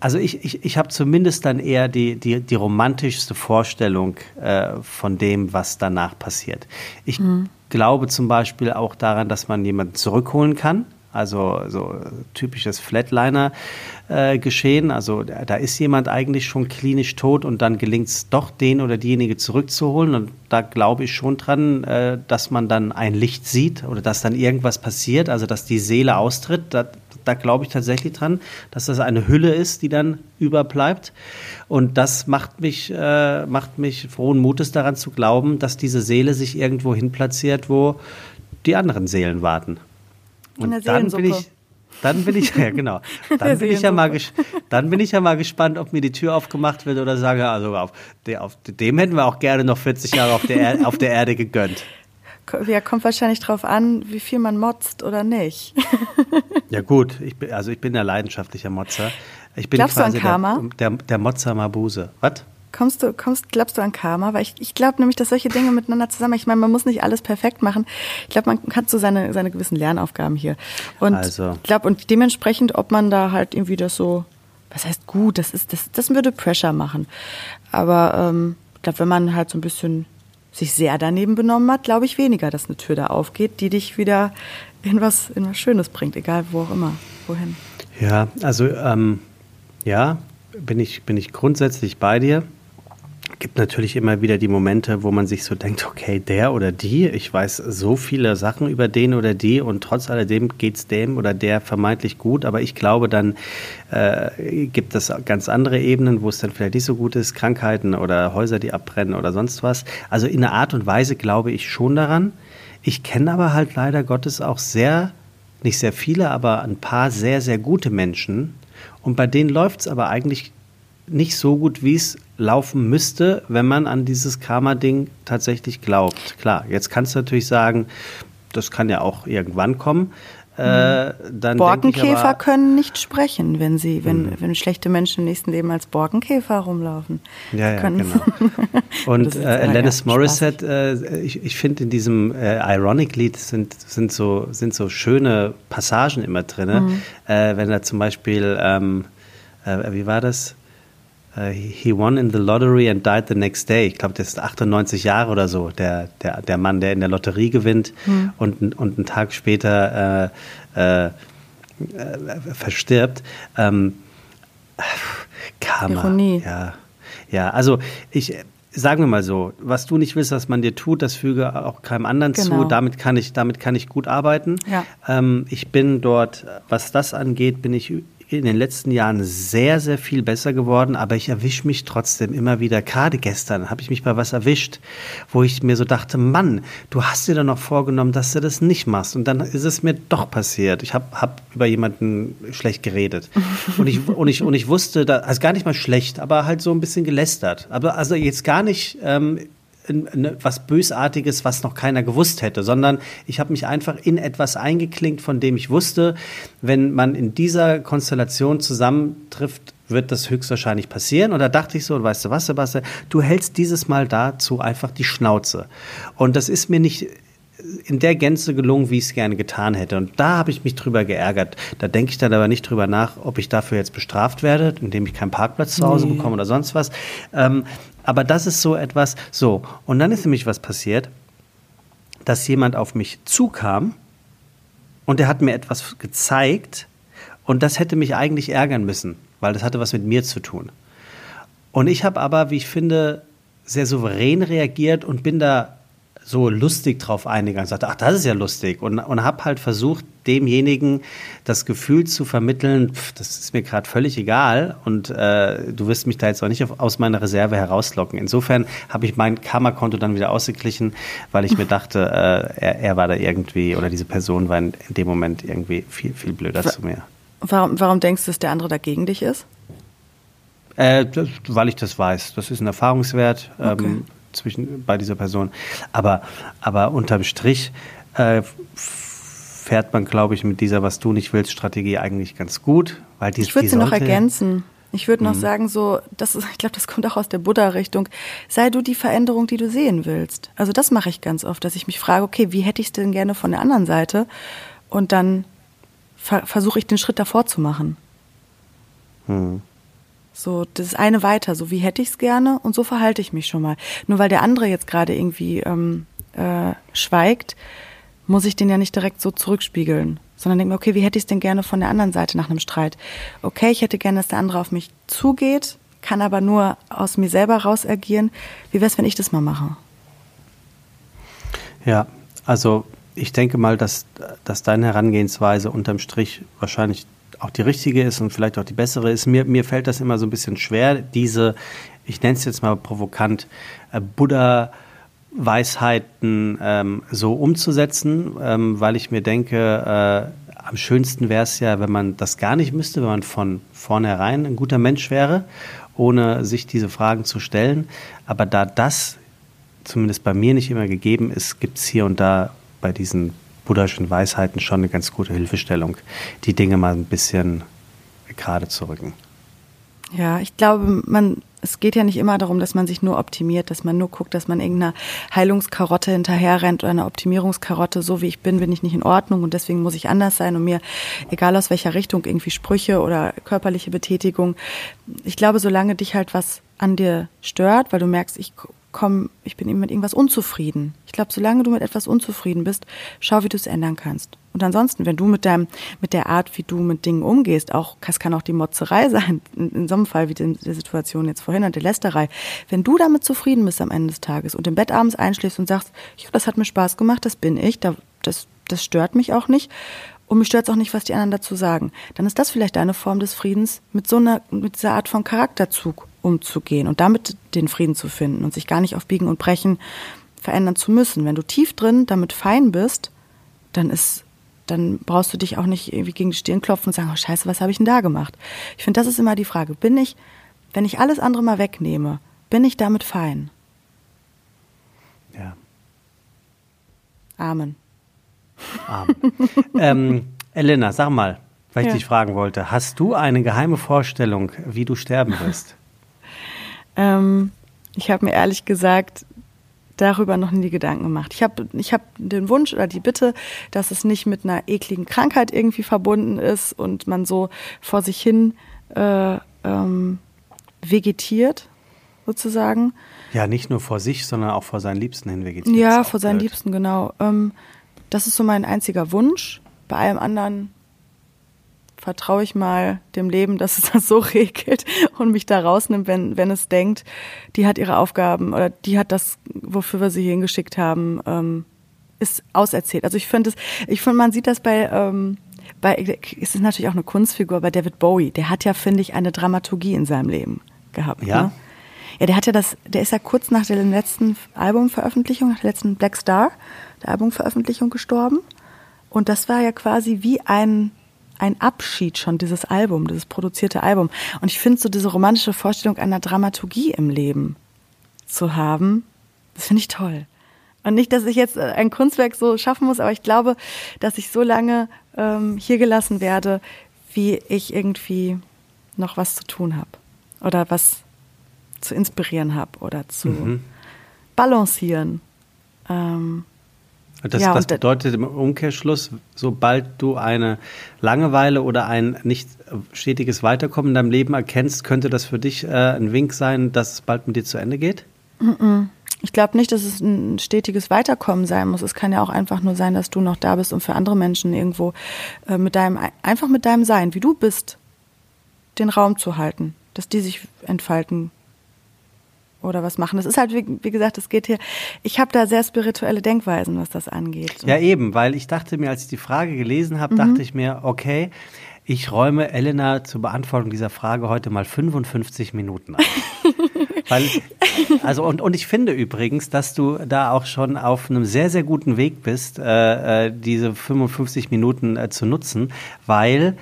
also ich, ich, ich habe zumindest dann eher die, die, die romantischste Vorstellung äh, von dem, was danach passiert. Ich mhm. glaube zum Beispiel auch daran, dass man jemanden zurückholen kann Also so typisches Flatliner-Geschehen. Äh, also da ist jemand eigentlich schon klinisch tot und dann gelingt es doch, den oder diejenige zurückzuholen. Und da glaube ich schon dran, äh, dass man dann ein Licht sieht oder dass dann irgendwas passiert, also dass die Seele austritt. Da, da glaube ich tatsächlich dran, dass das eine Hülle ist, die dann überbleibt. Und das macht mich, äh, macht mich frohen Mutes daran zu glauben, dass diese Seele sich irgendwo hin platziert, wo die anderen Seelen warten. Und dann bin ich, dann bin ich, ja genau, dann bin ich ja mal, dann bin ich ja mal gespannt, ob mir die Tür aufgemacht wird oder sage, also auf, auf dem hätten wir auch gerne noch 40 Jahre auf der, auf der Erde gegönnt. Ja, kommt wahrscheinlich drauf an, wie viel man motzt oder nicht. ja gut, ich bin, also ich bin ein leidenschaftlicher Motzer. Ich bin Glaubst quasi du an Karma? Der, der, der Motzer Mabuse. Was? Kommst du, kommst, glaubst du an Karma? Weil ich, ich glaube nämlich, dass solche Dinge miteinander zusammen, ich meine, man muss nicht alles perfekt machen. Ich glaube, man hat so seine, seine gewissen Lernaufgaben hier. Und also. ich glaube, und dementsprechend, ob man da halt irgendwie das so, was heißt gut, das ist, das, das würde Pressure machen. Aber ähm, ich glaube, wenn man halt so ein bisschen sich sehr daneben benommen hat, glaube ich weniger, dass eine Tür da aufgeht, die dich wieder in was, in was Schönes bringt, egal wo auch immer, wohin. Ja, also ähm, ja, bin ich, bin ich grundsätzlich bei dir gibt natürlich immer wieder die Momente, wo man sich so denkt, okay, der oder die, ich weiß so viele Sachen über den oder die und trotz alledem geht es dem oder der vermeintlich gut, aber ich glaube, dann äh, gibt es ganz andere Ebenen, wo es dann vielleicht nicht so gut ist, Krankheiten oder Häuser, die abbrennen oder sonst was. Also in einer Art und Weise glaube ich schon daran. Ich kenne aber halt leider Gottes auch sehr, nicht sehr viele, aber ein paar sehr, sehr gute Menschen. Und bei denen läuft es aber eigentlich nicht so gut, wie es laufen müsste, wenn man an dieses Karma-Ding tatsächlich glaubt. Klar, jetzt kannst du natürlich sagen, das kann ja auch irgendwann kommen. Äh, dann Borkenkäfer aber, können nicht sprechen, wenn sie, wenn, hm. wenn schlechte Menschen im nächsten Leben als Borkenkäfer rumlaufen. Ja, ja genau. Und äh, Alanis Morissette, äh, ich, ich finde in diesem äh, Ironic-Lied sind, sind, so, sind so schöne Passagen immer drin. Mhm. Äh, wenn er zum Beispiel, ähm, äh, wie war das? Uh, he won in the lottery and died the next day. Ich glaube, das ist 98 Jahre oder so, der, der, der Mann, der in der Lotterie gewinnt hm. und, und einen Tag später äh, äh, verstirbt. Ähm, Karma. Ironie. Ja. ja, also ich, sagen wir mal so, was du nicht willst, was man dir tut, das füge auch keinem anderen genau. zu. Damit kann ich, damit kann ich gut arbeiten. Ja. Ähm, ich bin dort, was das angeht, bin ich in den letzten Jahren sehr, sehr viel besser geworden, aber ich erwische mich trotzdem immer wieder. Gerade gestern habe ich mich bei was erwischt, wo ich mir so dachte, Mann, du hast dir doch noch vorgenommen, dass du das nicht machst. Und dann ist es mir doch passiert. Ich habe hab über jemanden schlecht geredet. Und ich, und ich, und ich wusste, da, also gar nicht mal schlecht, aber halt so ein bisschen gelästert. Aber also jetzt gar nicht ähm, was Bösartiges, was noch keiner gewusst hätte, sondern ich habe mich einfach in etwas eingeklinkt, von dem ich wusste, wenn man in dieser Konstellation zusammentrifft, wird das höchstwahrscheinlich passieren. Und da dachte ich so, weißt du was, Sebastian, du hältst dieses Mal dazu einfach die Schnauze. Und das ist mir nicht in der Gänze gelungen, wie ich es gerne getan hätte. Und da habe ich mich drüber geärgert. Da denke ich dann aber nicht drüber nach, ob ich dafür jetzt bestraft werde, indem ich keinen Parkplatz zu Hause nee. bekomme oder sonst was. Ähm, aber das ist so etwas, so. Und dann ist nämlich was passiert, dass jemand auf mich zukam und der hat mir etwas gezeigt und das hätte mich eigentlich ärgern müssen, weil das hatte was mit mir zu tun. Und ich habe aber, wie ich finde, sehr souverän reagiert und bin da so lustig drauf eingegangen und sagte, ach, das ist ja lustig. Und, und habe halt versucht, demjenigen das Gefühl zu vermitteln, pff, das ist mir gerade völlig egal und äh, du wirst mich da jetzt auch nicht auf, aus meiner Reserve herauslocken. Insofern habe ich mein Karma-Konto dann wieder ausgeglichen, weil ich mir dachte, äh, er, er, war da irgendwie oder diese Person war in, in dem Moment irgendwie viel, viel blöder zu mir. Warum, warum denkst du, dass der andere da gegen dich ist? Äh, das, weil ich das weiß. Das ist ein Erfahrungswert. Ähm, okay. Ähm, zwischen, bei dieser Person. Aber, aber unterm Strich äh, fährt man, glaube ich, mit dieser Was du nicht willst Strategie eigentlich ganz gut. Weil die, ich würde sie noch ergänzen. Ich würde noch mhm. sagen, so, das ist, ich glaube, das kommt auch aus der Buddha-Richtung. Sei du die Veränderung, die du sehen willst. Also das mache ich ganz oft, dass ich mich frage, okay, wie hätte ich es denn gerne von der anderen Seite? Und dann ver versuche ich den Schritt davor zu machen. Mhm. So, das eine weiter, so wie hätte ich es gerne und so verhalte ich mich schon mal. Nur weil der andere jetzt gerade irgendwie ähm, äh, schweigt, muss ich den ja nicht direkt so zurückspiegeln, sondern denke mir, okay, wie hätte ich es denn gerne von der anderen Seite nach einem Streit? Okay, ich hätte gerne, dass der andere auf mich zugeht, kann aber nur aus mir selber raus agieren. Wie wäre es, wenn ich das mal mache? Ja, also ich denke mal, dass, dass deine Herangehensweise unterm Strich wahrscheinlich auch die richtige ist und vielleicht auch die bessere ist. Mir, mir fällt das immer so ein bisschen schwer, diese, ich nenne es jetzt mal provokant, äh, Buddha-Weisheiten ähm, so umzusetzen, ähm, weil ich mir denke, äh, am schönsten wäre es ja, wenn man das gar nicht müsste, wenn man von vornherein ein guter Mensch wäre, ohne sich diese Fragen zu stellen. Aber da das zumindest bei mir nicht immer gegeben ist, gibt es hier und da bei diesen buddhischen Weisheiten schon eine ganz gute Hilfestellung, die Dinge mal ein bisschen gerade zu rücken. Ja, ich glaube, man, es geht ja nicht immer darum, dass man sich nur optimiert, dass man nur guckt, dass man irgendeiner Heilungskarotte hinterherrennt oder einer Optimierungskarotte, so wie ich bin, bin ich nicht in Ordnung und deswegen muss ich anders sein und mir, egal aus welcher Richtung, irgendwie Sprüche oder körperliche Betätigung. Ich glaube, solange dich halt was an dir stört, weil du merkst, ich komm, ich bin eben mit irgendwas unzufrieden. Ich glaube, solange du mit etwas unzufrieden bist, schau, wie du es ändern kannst. Und ansonsten, wenn du mit deinem, mit der Art, wie du mit Dingen umgehst, auch, das kann auch die Motzerei sein, in, in so einem Fall wie in der Situation jetzt vorhin und der Lästerei. Wenn du damit zufrieden bist am Ende des Tages und im Bett abends einschläfst und sagst, ja, das hat mir Spaß gemacht, das bin ich, das, das stört mich auch nicht. Und mich stört es auch nicht, was die anderen dazu sagen. Dann ist das vielleicht deine Form des Friedens mit so einer, mit dieser Art von Charakterzug umzugehen und damit den Frieden zu finden und sich gar nicht auf Biegen und Brechen verändern zu müssen. Wenn du tief drin damit fein bist, dann ist dann brauchst du dich auch nicht irgendwie gegen die Stirn klopfen und sagen, oh scheiße, was habe ich denn da gemacht? Ich finde, das ist immer die Frage. Bin ich, wenn ich alles andere mal wegnehme, bin ich damit fein? Ja. Amen. Ähm, Elena, sag mal, weil ich ja. dich fragen wollte, hast du eine geheime Vorstellung, wie du sterben wirst? Ähm, ich habe mir ehrlich gesagt darüber noch nie Gedanken gemacht. Ich habe ich hab den Wunsch oder die Bitte, dass es nicht mit einer ekligen Krankheit irgendwie verbunden ist und man so vor sich hin äh, ähm, vegetiert, sozusagen. Ja, nicht nur vor sich, sondern auch vor seinen Liebsten hin vegetiert. Ja, vor seinen blöd. Liebsten, genau. Ähm, das ist so mein einziger Wunsch. Bei allem anderen vertraue ich mal dem Leben, dass es das so regelt und mich da rausnimmt, wenn, wenn es denkt, die hat ihre Aufgaben oder die hat das, wofür wir sie hingeschickt haben, ähm, ist auserzählt. Also ich finde es, ich finde, man sieht das bei, ähm, bei, es ist natürlich auch eine Kunstfigur, bei David Bowie, der hat ja, finde ich, eine Dramaturgie in seinem Leben gehabt. Ja. Ne? Ja, der hat ja das, der ist ja kurz nach der letzten Albumveröffentlichung, nach der letzten Black Star, der Albumveröffentlichung gestorben. Und das war ja quasi wie ein ein Abschied schon, dieses Album, dieses produzierte Album. Und ich finde so diese romantische Vorstellung einer Dramaturgie im Leben zu haben, das finde ich toll. Und nicht, dass ich jetzt ein Kunstwerk so schaffen muss, aber ich glaube, dass ich so lange ähm, hier gelassen werde, wie ich irgendwie noch was zu tun habe oder was zu inspirieren habe oder zu mhm. balancieren. Ähm, das, ja, das bedeutet im Umkehrschluss, sobald du eine Langeweile oder ein nicht stetiges Weiterkommen in deinem Leben erkennst, könnte das für dich äh, ein Wink sein, dass es bald mit dir zu Ende geht? Ich glaube nicht, dass es ein stetiges Weiterkommen sein muss. Es kann ja auch einfach nur sein, dass du noch da bist, um für andere Menschen irgendwo äh, mit deinem, einfach mit deinem Sein, wie du bist, den Raum zu halten, dass die sich entfalten oder was machen. Das ist halt, wie, wie gesagt, es geht hier, ich habe da sehr spirituelle Denkweisen, was das angeht. Ja, eben, weil ich dachte mir, als ich die Frage gelesen habe, mhm. dachte ich mir, okay, ich räume Elena zur Beantwortung dieser Frage heute mal 55 Minuten ein. Weil, also und, und ich finde übrigens, dass du da auch schon auf einem sehr, sehr guten Weg bist, äh, äh diese 55 Minuten äh, zu nutzen, weil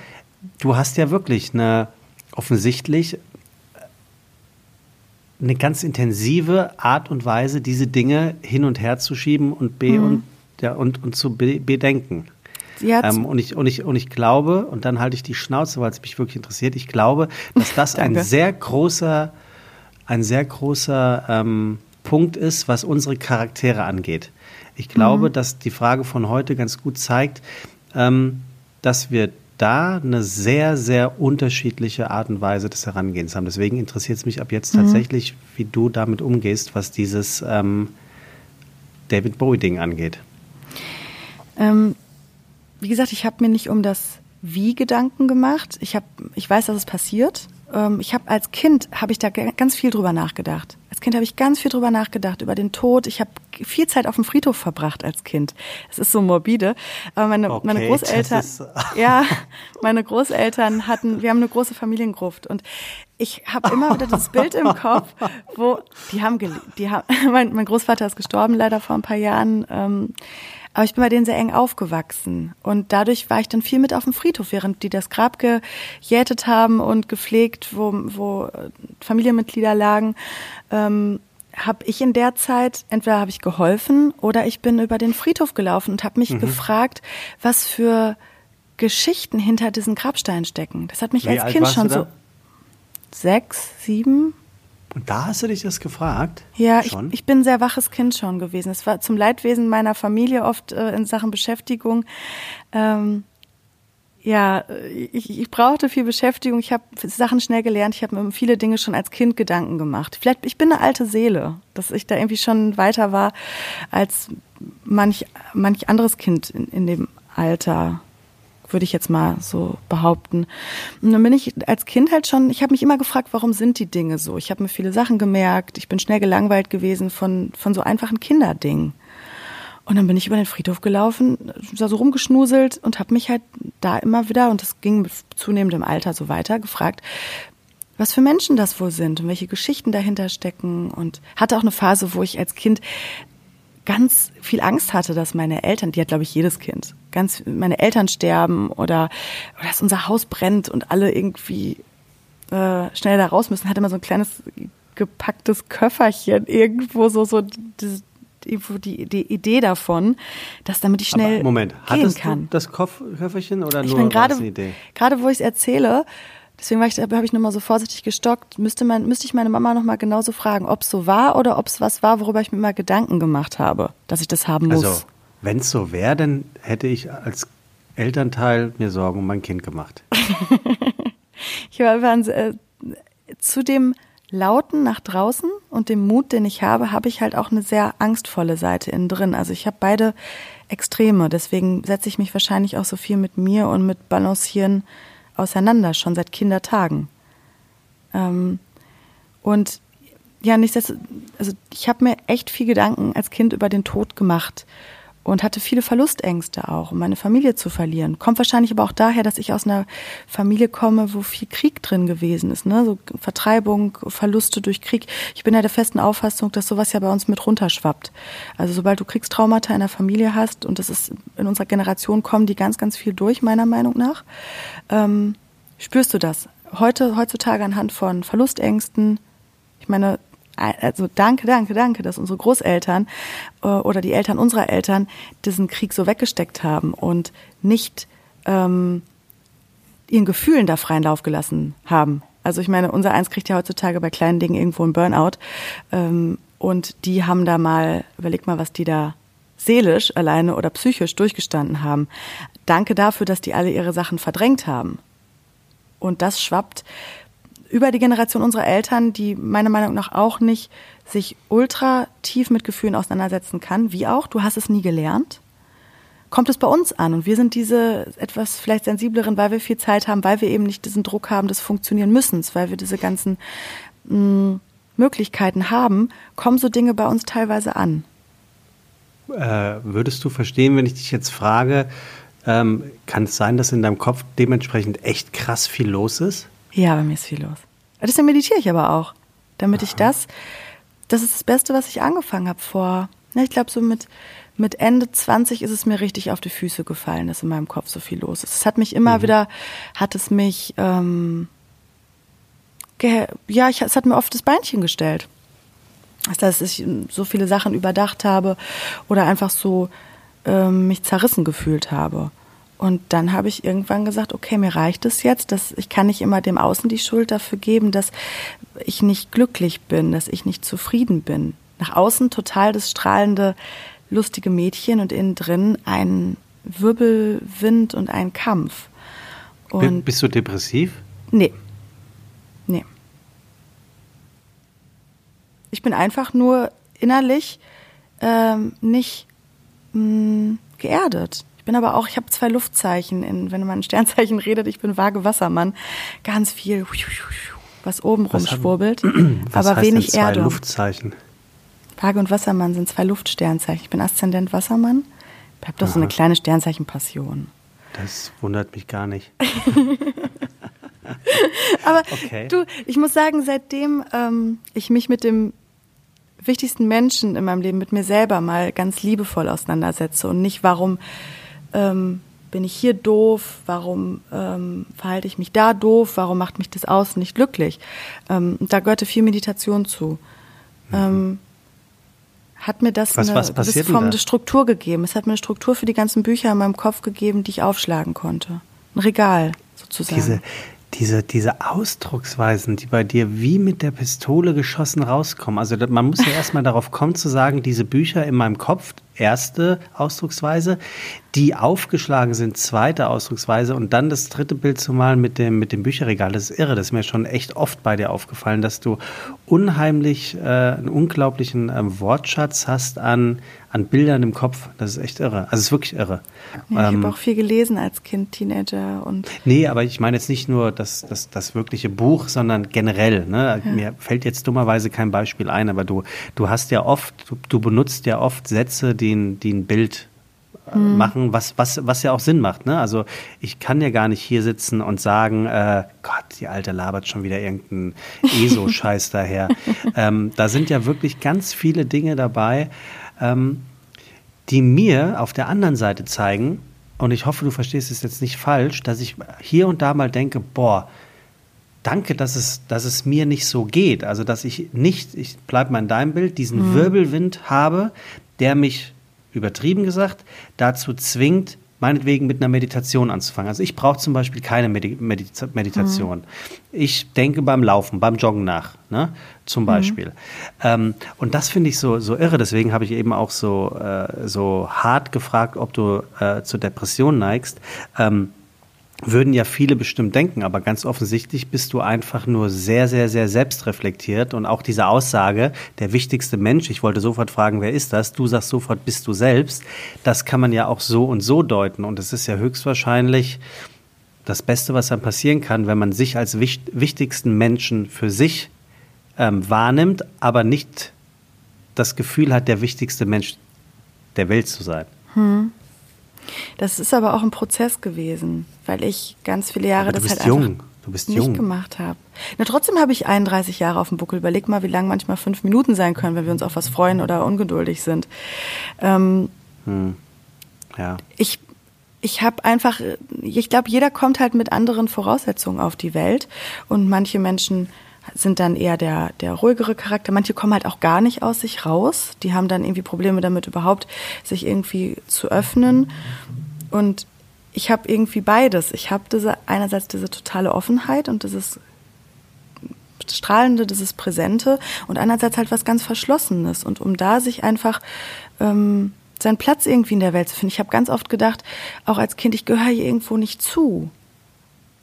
du hast ja wirklich eine offensichtlich eine ganz intensive Art und Weise, diese Dinge hin und her zu schieben und be mhm. und, ja, und, und zu be bedenken. Ähm, und, ich, und, ich, und ich glaube, und dann halte ich die Schnauze, weil es mich wirklich interessiert, ich glaube, dass das ein sehr großer, ein sehr großer ähm, Punkt ist, was unsere Charaktere angeht. Ich glaube, mhm. dass die Frage von heute ganz gut zeigt, ähm, dass wir da eine sehr, sehr unterschiedliche Art und Weise des Herangehens haben. Deswegen interessiert es mich ab jetzt mhm. tatsächlich, wie du damit umgehst, was dieses ähm, David Bowie-Ding angeht. Ähm, wie gesagt, ich habe mir nicht um das Wie Gedanken gemacht. Ich habe, ich weiß, dass es passiert. Ähm, ich habe als Kind habe ich da ganz viel drüber nachgedacht. Als Kind habe ich ganz viel drüber nachgedacht über den Tod. Ich habe viel Zeit auf dem Friedhof verbracht als Kind. Es ist so morbide, aber meine okay, meine Großeltern, ja, meine Großeltern hatten, wir haben eine große Familiengruft und ich habe immer wieder das Bild im Kopf, wo die haben, die haben, mein, mein Großvater ist gestorben leider vor ein paar Jahren. Ähm, aber ich bin bei denen sehr eng aufgewachsen. Und dadurch war ich dann viel mit auf dem Friedhof, während die das Grab gejätet haben und gepflegt, wo, wo Familienmitglieder lagen. Ähm, habe ich in der Zeit, entweder habe ich geholfen oder ich bin über den Friedhof gelaufen und habe mich mhm. gefragt, was für Geschichten hinter diesen Grabsteinen stecken. Das hat mich Wie als Kind schon so sechs, sieben, und da hast du dich das gefragt? Ja, ich, ich, bin ein sehr waches Kind schon gewesen. Es war zum Leidwesen meiner Familie oft äh, in Sachen Beschäftigung. Ähm, ja, ich, ich brauchte viel Beschäftigung. Ich habe Sachen schnell gelernt. Ich habe mir viele Dinge schon als Kind Gedanken gemacht. Vielleicht, ich bin eine alte Seele, dass ich da irgendwie schon weiter war als manch, manch anderes Kind in, in dem Alter würde ich jetzt mal so behaupten. Und dann bin ich als Kind halt schon, ich habe mich immer gefragt, warum sind die Dinge so? Ich habe mir viele Sachen gemerkt, ich bin schnell gelangweilt gewesen von, von so einfachen Kinderdingen. Und dann bin ich über den Friedhof gelaufen, da so rumgeschnuselt und habe mich halt da immer wieder, und das ging mit zunehmendem Alter so weiter, gefragt, was für Menschen das wohl sind und welche Geschichten dahinter stecken. Und hatte auch eine Phase, wo ich als Kind ganz viel Angst hatte, dass meine Eltern, die hat glaube ich jedes Kind, ganz meine Eltern sterben oder, oder dass unser Haus brennt und alle irgendwie äh, schnell da raus müssen, hatte immer so ein kleines gepacktes Köfferchen irgendwo so so irgendwo die, die Idee davon, dass damit ich schnell Aber Moment, gehen hattest kann. Du das Köfferchen oder ich nur grade, eine Idee? Gerade wo ich es erzähle, Deswegen habe ich nochmal so vorsichtig gestockt. Müsste man, müsste ich meine Mama nochmal genauso fragen, ob es so war oder ob es was war, worüber ich mir mal Gedanken gemacht habe, dass ich das haben muss. Also, wenn es so wäre, dann hätte ich als Elternteil mir Sorgen um mein Kind gemacht. ich war, äh, zu dem Lauten nach draußen und dem Mut, den ich habe, habe ich halt auch eine sehr angstvolle Seite innen drin. Also ich habe beide Extreme. Deswegen setze ich mich wahrscheinlich auch so viel mit mir und mit Balancieren auseinander, schon seit Kindertagen. Ähm, und ja, nichtsdestotrotz, also ich habe mir echt viel Gedanken als Kind über den Tod gemacht und hatte viele Verlustängste auch, um meine Familie zu verlieren. Kommt wahrscheinlich aber auch daher, dass ich aus einer Familie komme, wo viel Krieg drin gewesen ist, ne? So Vertreibung, Verluste durch Krieg. Ich bin ja der festen Auffassung, dass sowas ja bei uns mit runterschwappt. Also sobald du Kriegstraumata in der Familie hast, und das ist in unserer Generation kommen die ganz, ganz viel durch, meiner Meinung nach, ähm, spürst du das. Heute, heutzutage anhand von Verlustängsten, ich meine, also danke, danke, danke, dass unsere Großeltern äh, oder die Eltern unserer Eltern diesen Krieg so weggesteckt haben und nicht ähm, ihren Gefühlen da freien Lauf gelassen haben. Also ich meine, unser Eins kriegt ja heutzutage bei kleinen Dingen irgendwo einen Burnout. Ähm, und die haben da mal, überleg mal, was die da seelisch alleine oder psychisch durchgestanden haben. Danke dafür, dass die alle ihre Sachen verdrängt haben. Und das schwappt über die Generation unserer Eltern, die meiner Meinung nach auch nicht sich ultra tief mit Gefühlen auseinandersetzen kann, wie auch, du hast es nie gelernt, kommt es bei uns an. Und wir sind diese etwas vielleicht sensibleren, weil wir viel Zeit haben, weil wir eben nicht diesen Druck haben des Funktionieren müssens, weil wir diese ganzen mh, mm, Möglichkeiten haben, kommen so Dinge bei uns teilweise an. Äh, würdest du verstehen, wenn ich dich jetzt frage, ähm, kann es sein, dass in deinem Kopf dementsprechend echt krass viel los ist? Ja, bei mir ist viel los. Deswegen meditiere ich aber auch, damit ich das, das ist das Beste, was ich angefangen habe vor, ich glaube so mit, mit Ende 20 ist es mir richtig auf die Füße gefallen, dass in meinem Kopf so viel los ist. Es hat mich immer mhm. wieder, hat es mich, ähm, ja, ich, es hat mir oft das Beinchen gestellt. Dass ich so viele Sachen überdacht habe oder einfach so ähm, mich zerrissen gefühlt habe. Und dann habe ich irgendwann gesagt, okay, mir reicht es jetzt, dass ich kann nicht immer dem Außen die Schuld dafür geben, dass ich nicht glücklich bin, dass ich nicht zufrieden bin. Nach außen total das strahlende, lustige Mädchen und innen drin ein Wirbelwind und ein Kampf. Und Bist du depressiv? Nee. Nee. Ich bin einfach nur innerlich ähm, nicht mh, mm, geerdet Ich bin aber auch, ich habe zwei Luftzeichen, in, wenn man Sternzeichen redet, ich bin vage Wassermann. Ganz viel, was oben rumschwurbelt, aber heißt wenig denn zwei Erdung. Luftzeichen. Waage und Wassermann sind zwei Luftsternzeichen. Ich bin Aszendent Wassermann. Ich habe doch so eine Aha. kleine Sternzeichenpassion. Das wundert mich gar nicht. Aber Okay. du, ich muss sagen, seitdem ähm, ich mich mit dem wichtigsten Menschen in meinem Leben, mit mir selber mal ganz liebevoll auseinandersetze und nicht, warum ähm, bin ich hier doof, warum ähm, verhalte ich mich da doof, warum macht mich das Außen nicht glücklich. Ähm, da gehörte viel Meditation zu. Ähm, hat mir das Was- eine was gewisse Form da? Struktur gegeben. Es hat mir eine Struktur für die ganzen Bücher in meinem Kopf gegeben, die ich aufschlagen konnte. Ein Regal sozusagen. Diese, diese, diese Ausdrucksweisen, die bei dir wie mit der Pistole geschossen rauskommen. Also man muss ja erstmal darauf kommen zu sagen, diese Bücher in meinem Kopf, erste Ausdrucksweise, die aufgeschlagen sind, zweite Ausdrucksweise und dann das dritte Bild zu malen mit dem, mit dem Bücherregal. Das ist irre. Das ist mir schon echt oft bei dir aufgefallen, dass du unheimlich äh, einen unglaublichen ähm, Wortschatz hast an, an Bildern im Kopf. Das ist echt irre. Also es ist wirklich irre. ja, ich Ähm, habe auch viel gelesen als Kind, Teenager und Nee, aber ich meine jetzt nicht nur das, das, das wirkliche Buch, sondern generell. Ne? Mir fällt jetzt dummerweise kein Beispiel ein, aber du, du hast ja oft, du, du benutzt ja oft Sätze, die ein Bild äh, machen, was, was, was ja auch Sinn macht. Ne? Also ich kann ja gar nicht hier sitzen und sagen, äh, Gott, die Alte labert schon wieder irgendeinen ESO-Scheiß daher. Ähm, da sind ja wirklich ganz viele Dinge dabei, ähm, die mir auf der anderen Seite zeigen, und ich hoffe, du verstehst es jetzt nicht falsch, dass ich hier und da mal denke, boah, danke, dass es, dass es mir nicht so geht. Also, dass ich nicht, ich bleibe mal in deinem Bild, diesen Wirbelwind habe, der mich, übertrieben gesagt, dazu zwingt, meinetwegen mit einer Meditation anzufangen. Also ich brauche zum Beispiel keine Medi Medita Meditation. Ich denke beim Laufen, beim Joggen nach, ne? zum Beispiel. Ähm, und das finde ich so, so irre. Deswegen habe ich eben auch so, äh, so hart gefragt, ob du äh, zur Depression neigst. Ähm, würden ja viele bestimmt denken, aber ganz offensichtlich bist du einfach nur sehr, sehr, sehr selbstreflektiert und auch diese Aussage, der wichtigste Mensch, ich wollte sofort fragen, wer ist das? Du sagst sofort, bist du selbst. Das kann man ja auch so und so deuten und es ist ja höchstwahrscheinlich das Beste, was einem passieren kann, wenn man sich als wicht wichtigsten Menschen für sich ähm, wahrnimmt, aber nicht das Gefühl hat, der wichtigste Mensch der Welt zu sein. Das ist aber auch ein Prozess gewesen, weil ich ganz viele Jahre Aber das halt einfach jung. Du bist nicht jung. gemacht habe. Na, trotzdem habe ich 31 Jahre auf dem Buckel. Überleg mal, wie lang manchmal fünf Minuten sein können, wenn wir uns auf was freuen oder ungeduldig sind. Ähm, Ja. ich ich habe einfach, ich glaube, jeder kommt halt mit anderen Voraussetzungen auf die Welt und manche Menschen sind dann eher der, der ruhigere Charakter. Manche kommen halt auch gar nicht aus sich raus. Die haben dann irgendwie Probleme damit überhaupt, sich irgendwie zu öffnen. Und ich habe irgendwie beides. Ich habe diese, einerseits diese totale Offenheit und dieses Strahlende, dieses Präsente und einerseits halt was ganz Verschlossenes. Und um da sich einfach ähm, seinen Platz irgendwie in der Welt zu finden. Ich habe ganz oft gedacht, auch als Kind, ich gehöre hier irgendwo nicht zu.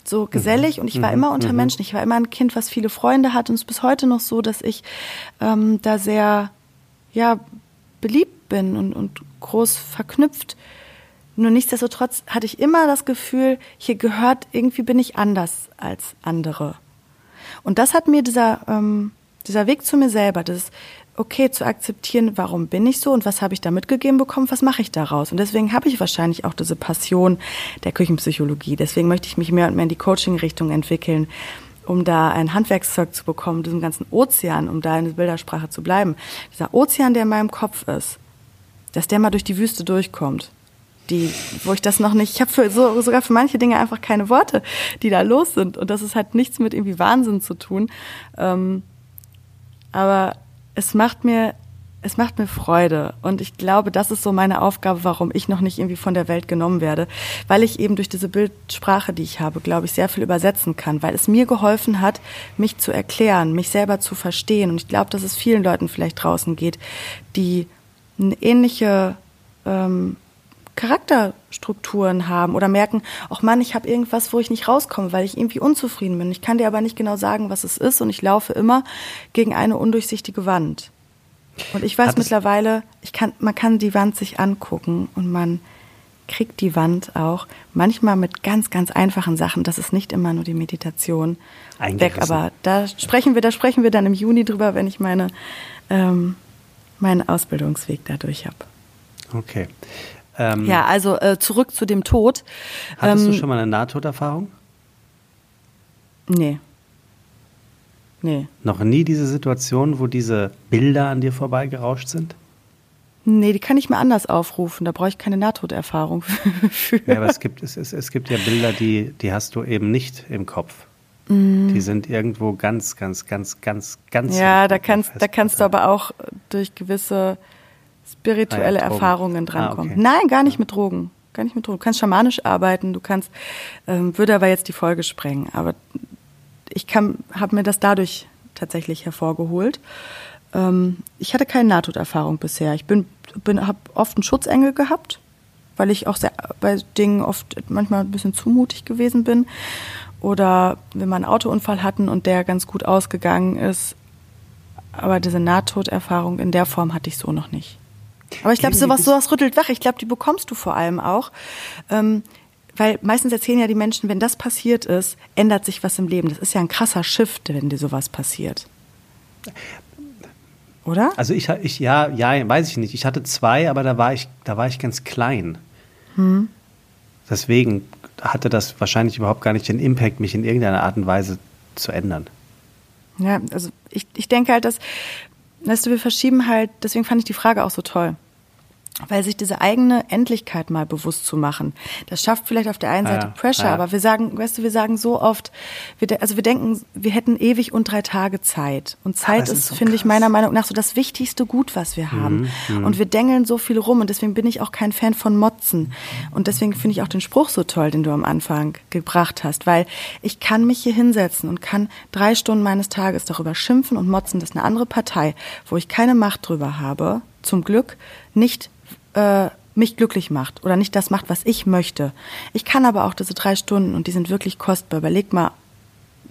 So gesellig und ich war immer unter Menschen. Ich war immer ein Kind, was viele Freunde hat und es ist bis heute noch so, dass ich ähm, da sehr ja beliebt bin und, und groß verknüpft. Nur nichtsdestotrotz hatte ich immer das Gefühl, hier gehört, irgendwie bin ich anders als andere. Und das hat mir dieser, ähm, dieser Weg zu mir selber, das okay zu akzeptieren, warum bin ich so und was habe ich da mitgegeben bekommen, was mache ich daraus. Und deswegen habe ich wahrscheinlich auch diese Passion der Küchenpsychologie. Deswegen möchte ich mich mehr und mehr in die Coaching-Richtung entwickeln, um da ein Handwerkszeug zu bekommen, diesem ganzen Ozean, um da in der Bildersprache zu bleiben. Dieser Ozean, der in meinem Kopf ist, dass der mal durch die Wüste durchkommt. Die, wo ich das noch nicht, ich habe für, so, sogar für manche Dinge einfach keine Worte, die da los sind. Und das ist halt nichts mit irgendwie Wahnsinn zu tun. Ähm, aber es macht mir, es macht mir Freude. Und ich glaube, das ist so meine Aufgabe, warum ich noch nicht irgendwie von der Welt genommen werde. Weil ich eben durch diese Bildsprache, die ich habe, glaube ich, sehr viel übersetzen kann. Weil es mir geholfen hat, mich zu erklären, mich selber zu verstehen. Und ich glaube, dass es vielen Leuten vielleicht draußen geht, die eine ähnliche ähm, Charakterstrukturen haben oder merken, ach Mann, ich habe irgendwas, wo ich nicht rauskomme, weil ich irgendwie unzufrieden bin. Ich kann dir aber nicht genau sagen, was es ist und ich laufe immer gegen eine undurchsichtige Wand. Und ich weiß Hat mittlerweile, ich kann, man kann die Wand sich angucken und man kriegt die Wand auch manchmal mit ganz, ganz einfachen Sachen. Das ist nicht immer nur die Meditation weg. Aber da sprechen wir, da sprechen wir dann im Juni drüber, wenn ich meine, ähm, meinen Ausbildungsweg dadurch habe. Okay. Ähm, ja, also äh, zurück zu dem Tod. Hattest ähm, du schon mal eine Nahtoderfahrung? Nee. Nee. Noch nie diese Situation, wo diese Bilder an dir vorbeigerauscht sind? Nee, die kann ich mir anders aufrufen. Da brauche ich keine Nahtoderfahrung für. Ja, aber es gibt, es, es, es gibt ja Bilder, die, die hast du eben nicht im Kopf. Mm. Die sind irgendwo ganz, ganz, ganz, ganz, ganz. Ja, da kannst, da kannst du aber auch durch gewisse spirituelle ah, ja, Erfahrungen drankommen. Ah, okay. Nein, gar nicht ja. mit Drogen. Gar nicht mit Drogen. Du kannst schamanisch arbeiten, du kannst, ähm, würde aber jetzt die Folge sprengen. Aber ich habe mir das dadurch tatsächlich hervorgeholt. Ähm, ich hatte keine Nahtoderfahrung bisher. Ich bin, bin habe oft einen Schutzengel gehabt, weil ich auch sehr, bei Dingen oft manchmal ein bisschen zumutig gewesen bin. Oder wenn wir einen Autounfall hatten und der ganz gut ausgegangen ist. Aber diese Nahtoderfahrung in der Form hatte ich so noch nicht. Aber ich glaube, sowas, sowas rüttelt wach. Ich glaube, die bekommst du vor allem auch. Ähm, weil meistens erzählen ja die Menschen, wenn das passiert ist, ändert sich was im Leben. Das ist ja ein krasser Shift, wenn dir sowas passiert. Oder? Also ich, ich ja, ja, weiß ich nicht. Ich hatte zwei, aber da war ich, da war ich ganz klein. Hm. Deswegen hatte das wahrscheinlich überhaupt gar nicht den Impact, mich in irgendeiner Art und Weise zu ändern. Ja, also ich, ich denke halt, dass, weißt du, wir verschieben halt, deswegen fand ich die Frage auch so toll weil sich diese eigene Endlichkeit mal bewusst zu machen, das schafft vielleicht auf der einen Seite ja, Pressure, ja. aber wir sagen, weißt du, wir sagen so oft, wir, also wir denken, wir hätten ewig und drei Tage Zeit. Und Zeit ist, ist so finde ich meiner Meinung nach so das wichtigste Gut, was wir haben. Mhm, mhm, und wir dengeln so viel rum und deswegen bin ich auch kein Fan von Motzen. Und deswegen finde ich auch den Spruch so toll, den du am Anfang gebracht hast, weil ich kann mich hier hinsetzen und kann drei Stunden meines Tages darüber schimpfen und motzen, dass eine andere Partei, wo ich keine Macht drüber habe, zum Glück nicht äh, mich glücklich macht oder nicht das macht, was ich möchte. Ich kann aber auch diese drei Stunden und die sind wirklich kostbar. Überleg mal,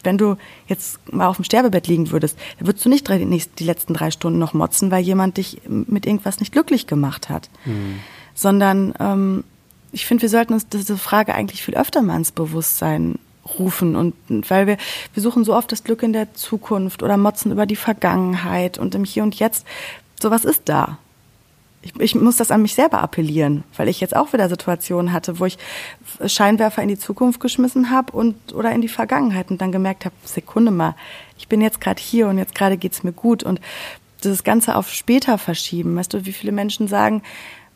wenn du jetzt mal auf dem Sterbebett liegen würdest, dann würdest du nicht die letzten drei Stunden noch motzen, weil jemand dich mit irgendwas nicht glücklich gemacht hat. Mhm. Sondern ähm, ich finde, wir sollten uns diese Frage eigentlich viel öfter mal ins Bewusstsein rufen und weil wir wir suchen so oft das Glück in der Zukunft oder motzen über die Vergangenheit und im Hier und Jetzt. Sowas ist da ich, ich muss das an mich selber appellieren, weil ich jetzt auch wieder Situationen hatte, wo ich Scheinwerfer in die Zukunft geschmissen habe und oder in die Vergangenheit und dann gemerkt habe, Sekunde mal, ich bin jetzt gerade hier und jetzt gerade geht's mir gut und das Ganze auf später verschieben. Weißt du, wie viele Menschen sagen,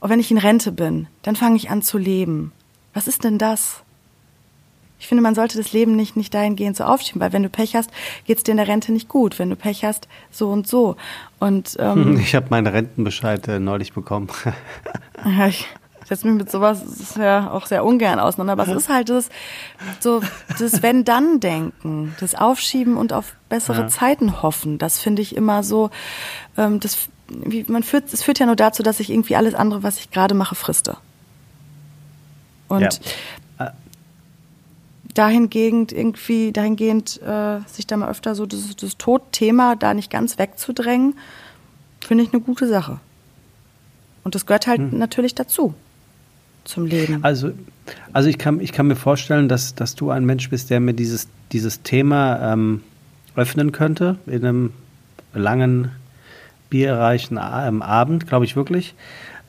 oh, wenn ich in Rente bin, dann fange ich an zu leben. Was ist denn das? Ich finde, man sollte das Leben nicht, nicht dahingehend so aufschieben, weil wenn du Pech hast, geht's dir in der Rente nicht gut. Wenn du Pech hast, so und so. Und ähm, ich habe meinen Rentenbescheid äh, neulich bekommen. ja, ich setze mich mit sowas ja auch sehr ungern auseinander. Aber es ist halt das so das Wenn-Dann-Denken, das Aufschieben und auf bessere ja. Zeiten hoffen. Das finde ich immer so. Ähm, das wie man führt, es führt ja nur dazu, dass ich irgendwie alles andere, was ich gerade mache, friste. Und ja dahingehend irgendwie, dahingehend äh, sich da mal öfter so das, das Todthema da nicht ganz wegzudrängen, finde ich eine gute Sache. Und das gehört halt hm. natürlich dazu zum Leben. Also, also ich, kann, ich kann mir vorstellen, dass, dass du ein Mensch bist, der mir dieses, dieses Thema ähm, öffnen könnte in einem langen, bierreichen ähm, Abend, glaube ich wirklich.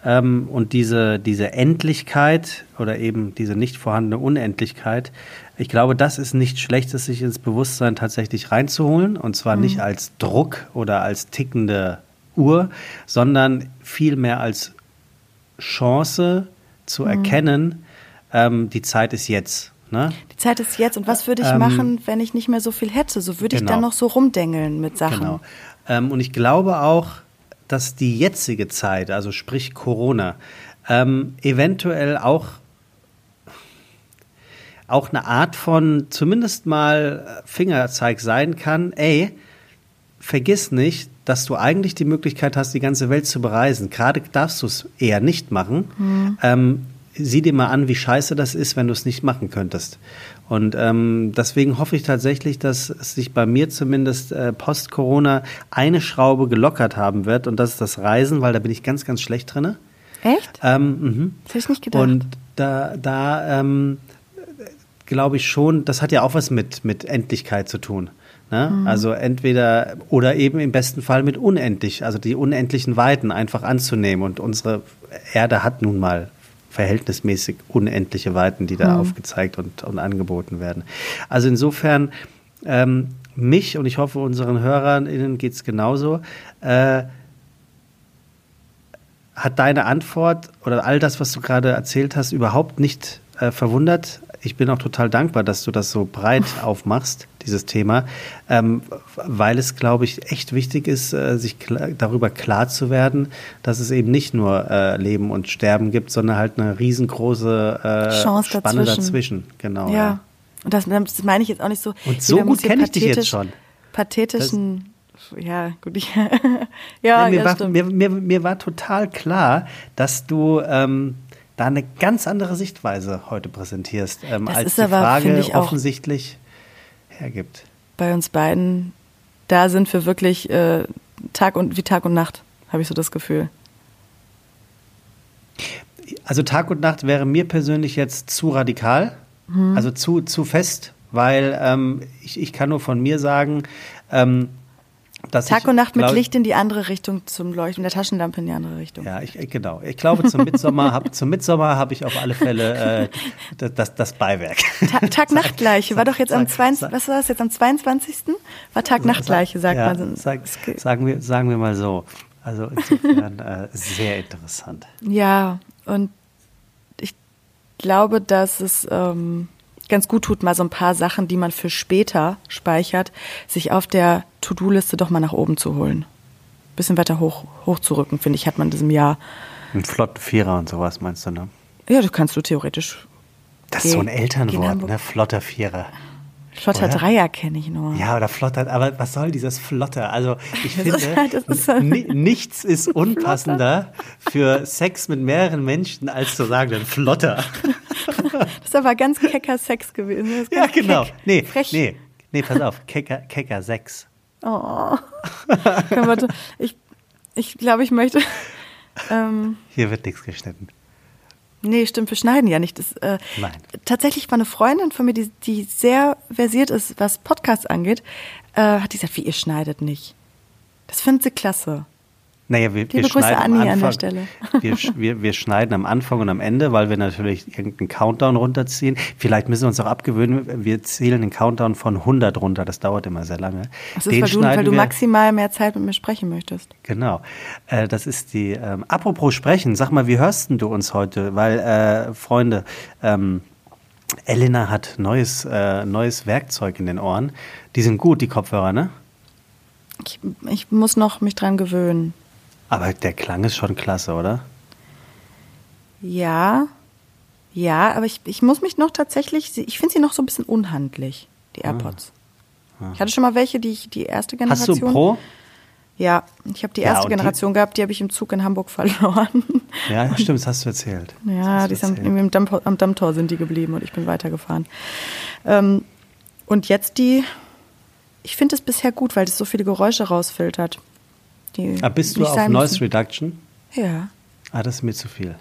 Ähm, und diese, diese Endlichkeit oder eben diese nicht vorhandene Unendlichkeit, ich glaube, das ist nicht Schlechtes, sich ins Bewusstsein tatsächlich reinzuholen. Und zwar mhm. nicht als Druck oder als tickende Uhr, sondern vielmehr als Chance zu mhm. erkennen, ähm, die Zeit ist jetzt. Ne? Die Zeit ist jetzt. Und was würde ich ähm, machen, wenn ich nicht mehr so viel hätte? So würde genau. ich dann noch so rumdengeln mit Sachen. Genau. Ähm, und ich glaube auch, dass die jetzige Zeit, also sprich Corona, ähm, eventuell auch auch eine Art von zumindest mal Fingerzeig sein kann, ey, vergiss nicht, dass du eigentlich die Möglichkeit hast, die ganze Welt zu bereisen. Gerade darfst du es eher nicht machen. Mhm. Ähm, sieh dir mal an, wie scheiße das ist, wenn du es nicht machen könntest. Und ähm, deswegen hoffe ich tatsächlich, dass es sich bei mir zumindest äh, post-Corona eine Schraube gelockert haben wird und das ist das Reisen, weil da bin ich ganz, ganz schlecht drin. Echt? Ähm, mhm. Das hätte ich nicht gedacht. Und da, da ähm, glaube ich schon, das hat ja auch was mit, mit Endlichkeit zu tun. Ne? Mhm. Also entweder oder eben im besten Fall mit unendlich, also die unendlichen Weiten einfach anzunehmen. Und unsere Erde hat nun mal verhältnismäßig unendliche Weiten, die da mhm. aufgezeigt und, und angeboten werden. Also insofern ähm, mich und ich hoffe unseren HörerInnen geht es genauso. Äh, hat deine Antwort oder all das, was du gerade erzählt hast, überhaupt nicht äh, verwundert? Ich bin auch total dankbar, dass du das so breit aufmachst, dieses Thema, ähm, weil es, glaube ich, echt wichtig ist, äh, sich klar, darüber klar zu werden, dass es eben nicht nur äh, Leben und Sterben gibt, sondern halt eine riesengroße äh, Chance Spanne dazwischen. dazwischen. Genau. Ja. ja. Und das, das, meine ich jetzt auch nicht so. Und so gut kenne ich dich jetzt schon. Pathetischen ja, gut, ich, ja, nee, mir, ja, war, mir, mir, mir, war total klar, dass du ähm, da eine ganz andere Sichtweise heute präsentierst, ähm, als die aber, Frage offensichtlich hergibt. Bei uns beiden, da sind wir wirklich äh, Tag und wie Tag und Nacht, habe ich so das Gefühl. Also Tag und Nacht wäre mir persönlich jetzt zu radikal, mhm. also zu, zu fest, weil ähm, ich, ich kann nur von mir sagen, ähm, Tag und Nacht mit Licht in die andere Richtung zum Leuchten, der Taschenlampe in die andere Richtung. Ja, ich, genau. Ich glaube, zum Mitsommer habe zum Mitsommer habe ich auf alle Fälle äh, das, das Beiwerk. Tag-Nacht-Gleiche war doch jetzt am 22, was war das jetzt am 22. War Tag-Nacht-Gleiche, sagt ja, man. Sag, sagen, wir, sagen wir mal so. Also insofern äh, sehr interessant. Ja, und ich glaube, dass es ähm, ganz gut tut, mal so ein paar Sachen, die man für später speichert, sich auf der To-Do-Liste doch mal nach oben zu holen. Bisschen weiter hoch, hochzurücken, finde ich, hat man in diesem Jahr. Ein flotten Vierer und sowas meinst du, ne? Ja, das kannst du theoretisch. Das ist so ein Elternwort, ne? Flotter Vierer. Flotter oder? Dreier kenne ich nur. Ja, oder Flotter, aber was soll dieses Flotter? Also ich finde, ist halt, nichts ist unpassender für Sex mit mehreren Menschen, als zu sagen, ein Flotter. Das ist aber ganz kecker Sex gewesen. Ja, genau. Keck. Nee, Frech. nee, nee, pass auf, kecker, kecker Sex. Oh. ich, ich glaube, ich möchte. Ähm, Hier wird nichts geschnitten. Nee, stimmt, wir schneiden ja nicht. Das, äh, Nein. Tatsächlich war eine Freundin von mir, die, die sehr versiert ist, was Podcasts angeht, äh, hat die gesagt, wie ihr schneidet nicht. Das findet sie klasse. Naja, wir, wir schneiden Anni am Anfang, an der Stelle. Wir, wir, wir schneiden am Anfang und am Ende, weil wir natürlich irgendeinen Countdown runterziehen. Vielleicht müssen wir uns auch abgewöhnen, wir zählen den Countdown von 100 runter. Das dauert immer sehr lange. Das ist, weil du, weil du maximal mehr Zeit mit mir sprechen möchtest. Genau. Äh, das ist die, ähm, apropos sprechen, sag mal, wie hörst du uns heute? Weil, äh, Freunde, ähm, Elena hat neues, äh, neues Werkzeug in den Ohren. Die sind gut, die Kopfhörer, ne? Ich, ich muss noch mich dran gewöhnen. Aber der Klang ist schon klasse, oder? Ja, ja, aber ich, ich muss mich noch tatsächlich, ich finde sie noch so ein bisschen unhandlich, die ah. AirPods. Ah. Ich hatte schon mal welche, die ich, die erste Generation. Hast du Pro? Ja, ich habe die erste ja, Generation die? gehabt, die habe ich im Zug in Hamburg verloren. Ja, stimmt, das hast du erzählt. Ja, die sind irgendwie am, Dammtor, am Dammtor sind die geblieben und ich bin weitergefahren. Ähm, und jetzt die, ich finde es bisher gut, weil es so viele Geräusche rausfiltert. Die ah, bist du auf Noise Reduction? Ja. Ah, das ist mir zu viel.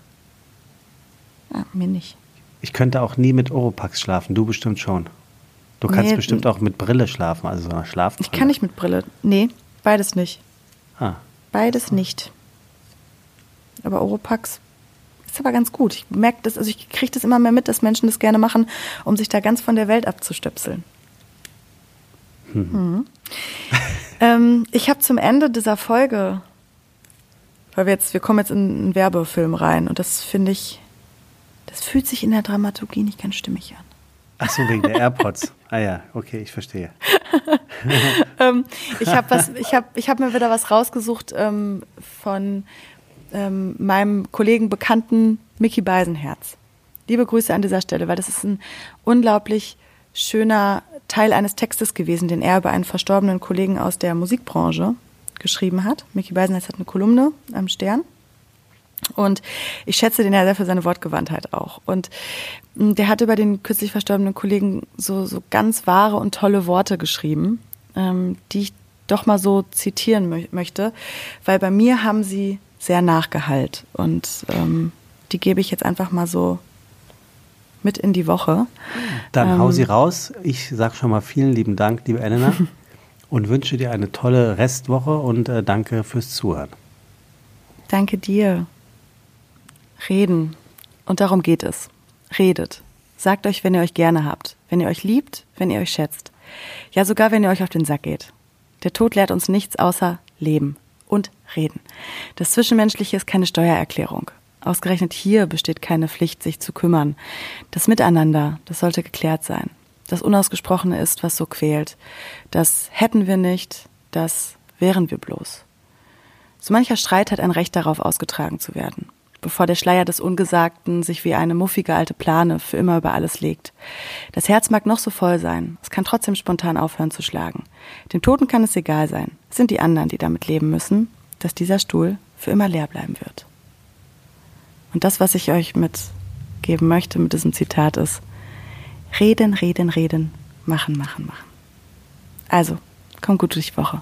Ah, mir nicht. Ich könnte auch nie mit Oropax schlafen, du bestimmt schon. Du kannst nee, bestimmt auch mit Brille schlafen, also so einer Schlafbrille. Ich kann nicht mit Brille. Nee, beides nicht. Ah. Beides nicht. Aber Oropax ist aber ganz gut. Ich merke das, also ich kriege das immer mehr mit, dass Menschen das gerne machen, um sich da ganz von der Welt abzustöpseln. Hm. Mhm. Ähm, ich habe zum Ende dieser Folge, weil wir jetzt, wir kommen jetzt in einen Werbefilm rein und das finde ich, das fühlt sich in der Dramaturgie nicht ganz stimmig an. Ach so, wegen der AirPods. ah ja, okay, ich verstehe. ähm, ich habe was, ich habe mir wieder was rausgesucht ähm, von ähm, meinem Kollegen Bekannten Mickey Beisenherz. Liebe Grüße an dieser Stelle, weil das ist ein unglaublich schöner Teil eines Textes gewesen, den er über einen verstorbenen Kollegen aus der Musikbranche geschrieben hat. Mickey Beisenherz hat eine Kolumne am Stern. Und ich schätze den ja sehr für seine Wortgewandtheit auch. Und hm, der hat über den kürzlich verstorbenen Kollegen so, so ganz wahre und tolle Worte geschrieben, ähm, die ich doch mal so zitieren mö möchte, weil bei mir haben sie sehr nachgehalt. Und ähm, die gebe ich jetzt einfach mal so mit in die Woche. Dann ähm, hau sie raus. Ich sage schon mal vielen lieben Dank, liebe Elena, und wünsche dir eine tolle Restwoche und äh, danke fürs Zuhören. Danke dir. Reden. Und darum geht es. Redet. Sagt euch, wenn ihr euch gerne habt, wenn ihr euch liebt, wenn ihr euch schätzt. Ja, sogar wenn ihr euch auf den Sack geht. Der Tod lehrt uns nichts außer Leben und Reden. Das Zwischenmenschliche ist keine Steuererklärung. Ausgerechnet hier besteht keine Pflicht, sich zu kümmern. Das Miteinander, das sollte geklärt sein. Das Unausgesprochene ist, was so quält. Das hätten wir nicht, das wären wir bloß. So mancher Streit hat ein Recht darauf ausgetragen zu werden, bevor der Schleier des Ungesagten sich wie eine muffige alte Plane für immer über alles legt. Das Herz mag noch so voll sein, es kann trotzdem spontan aufhören zu schlagen. Den Toten kann es egal sein, es sind die anderen, die damit leben müssen, dass dieser Stuhl für immer leer bleiben wird. Und das, was ich euch mitgeben möchte mit diesem Zitat ist, reden, reden, reden, machen, machen, machen. Also, komm gut durch die Woche.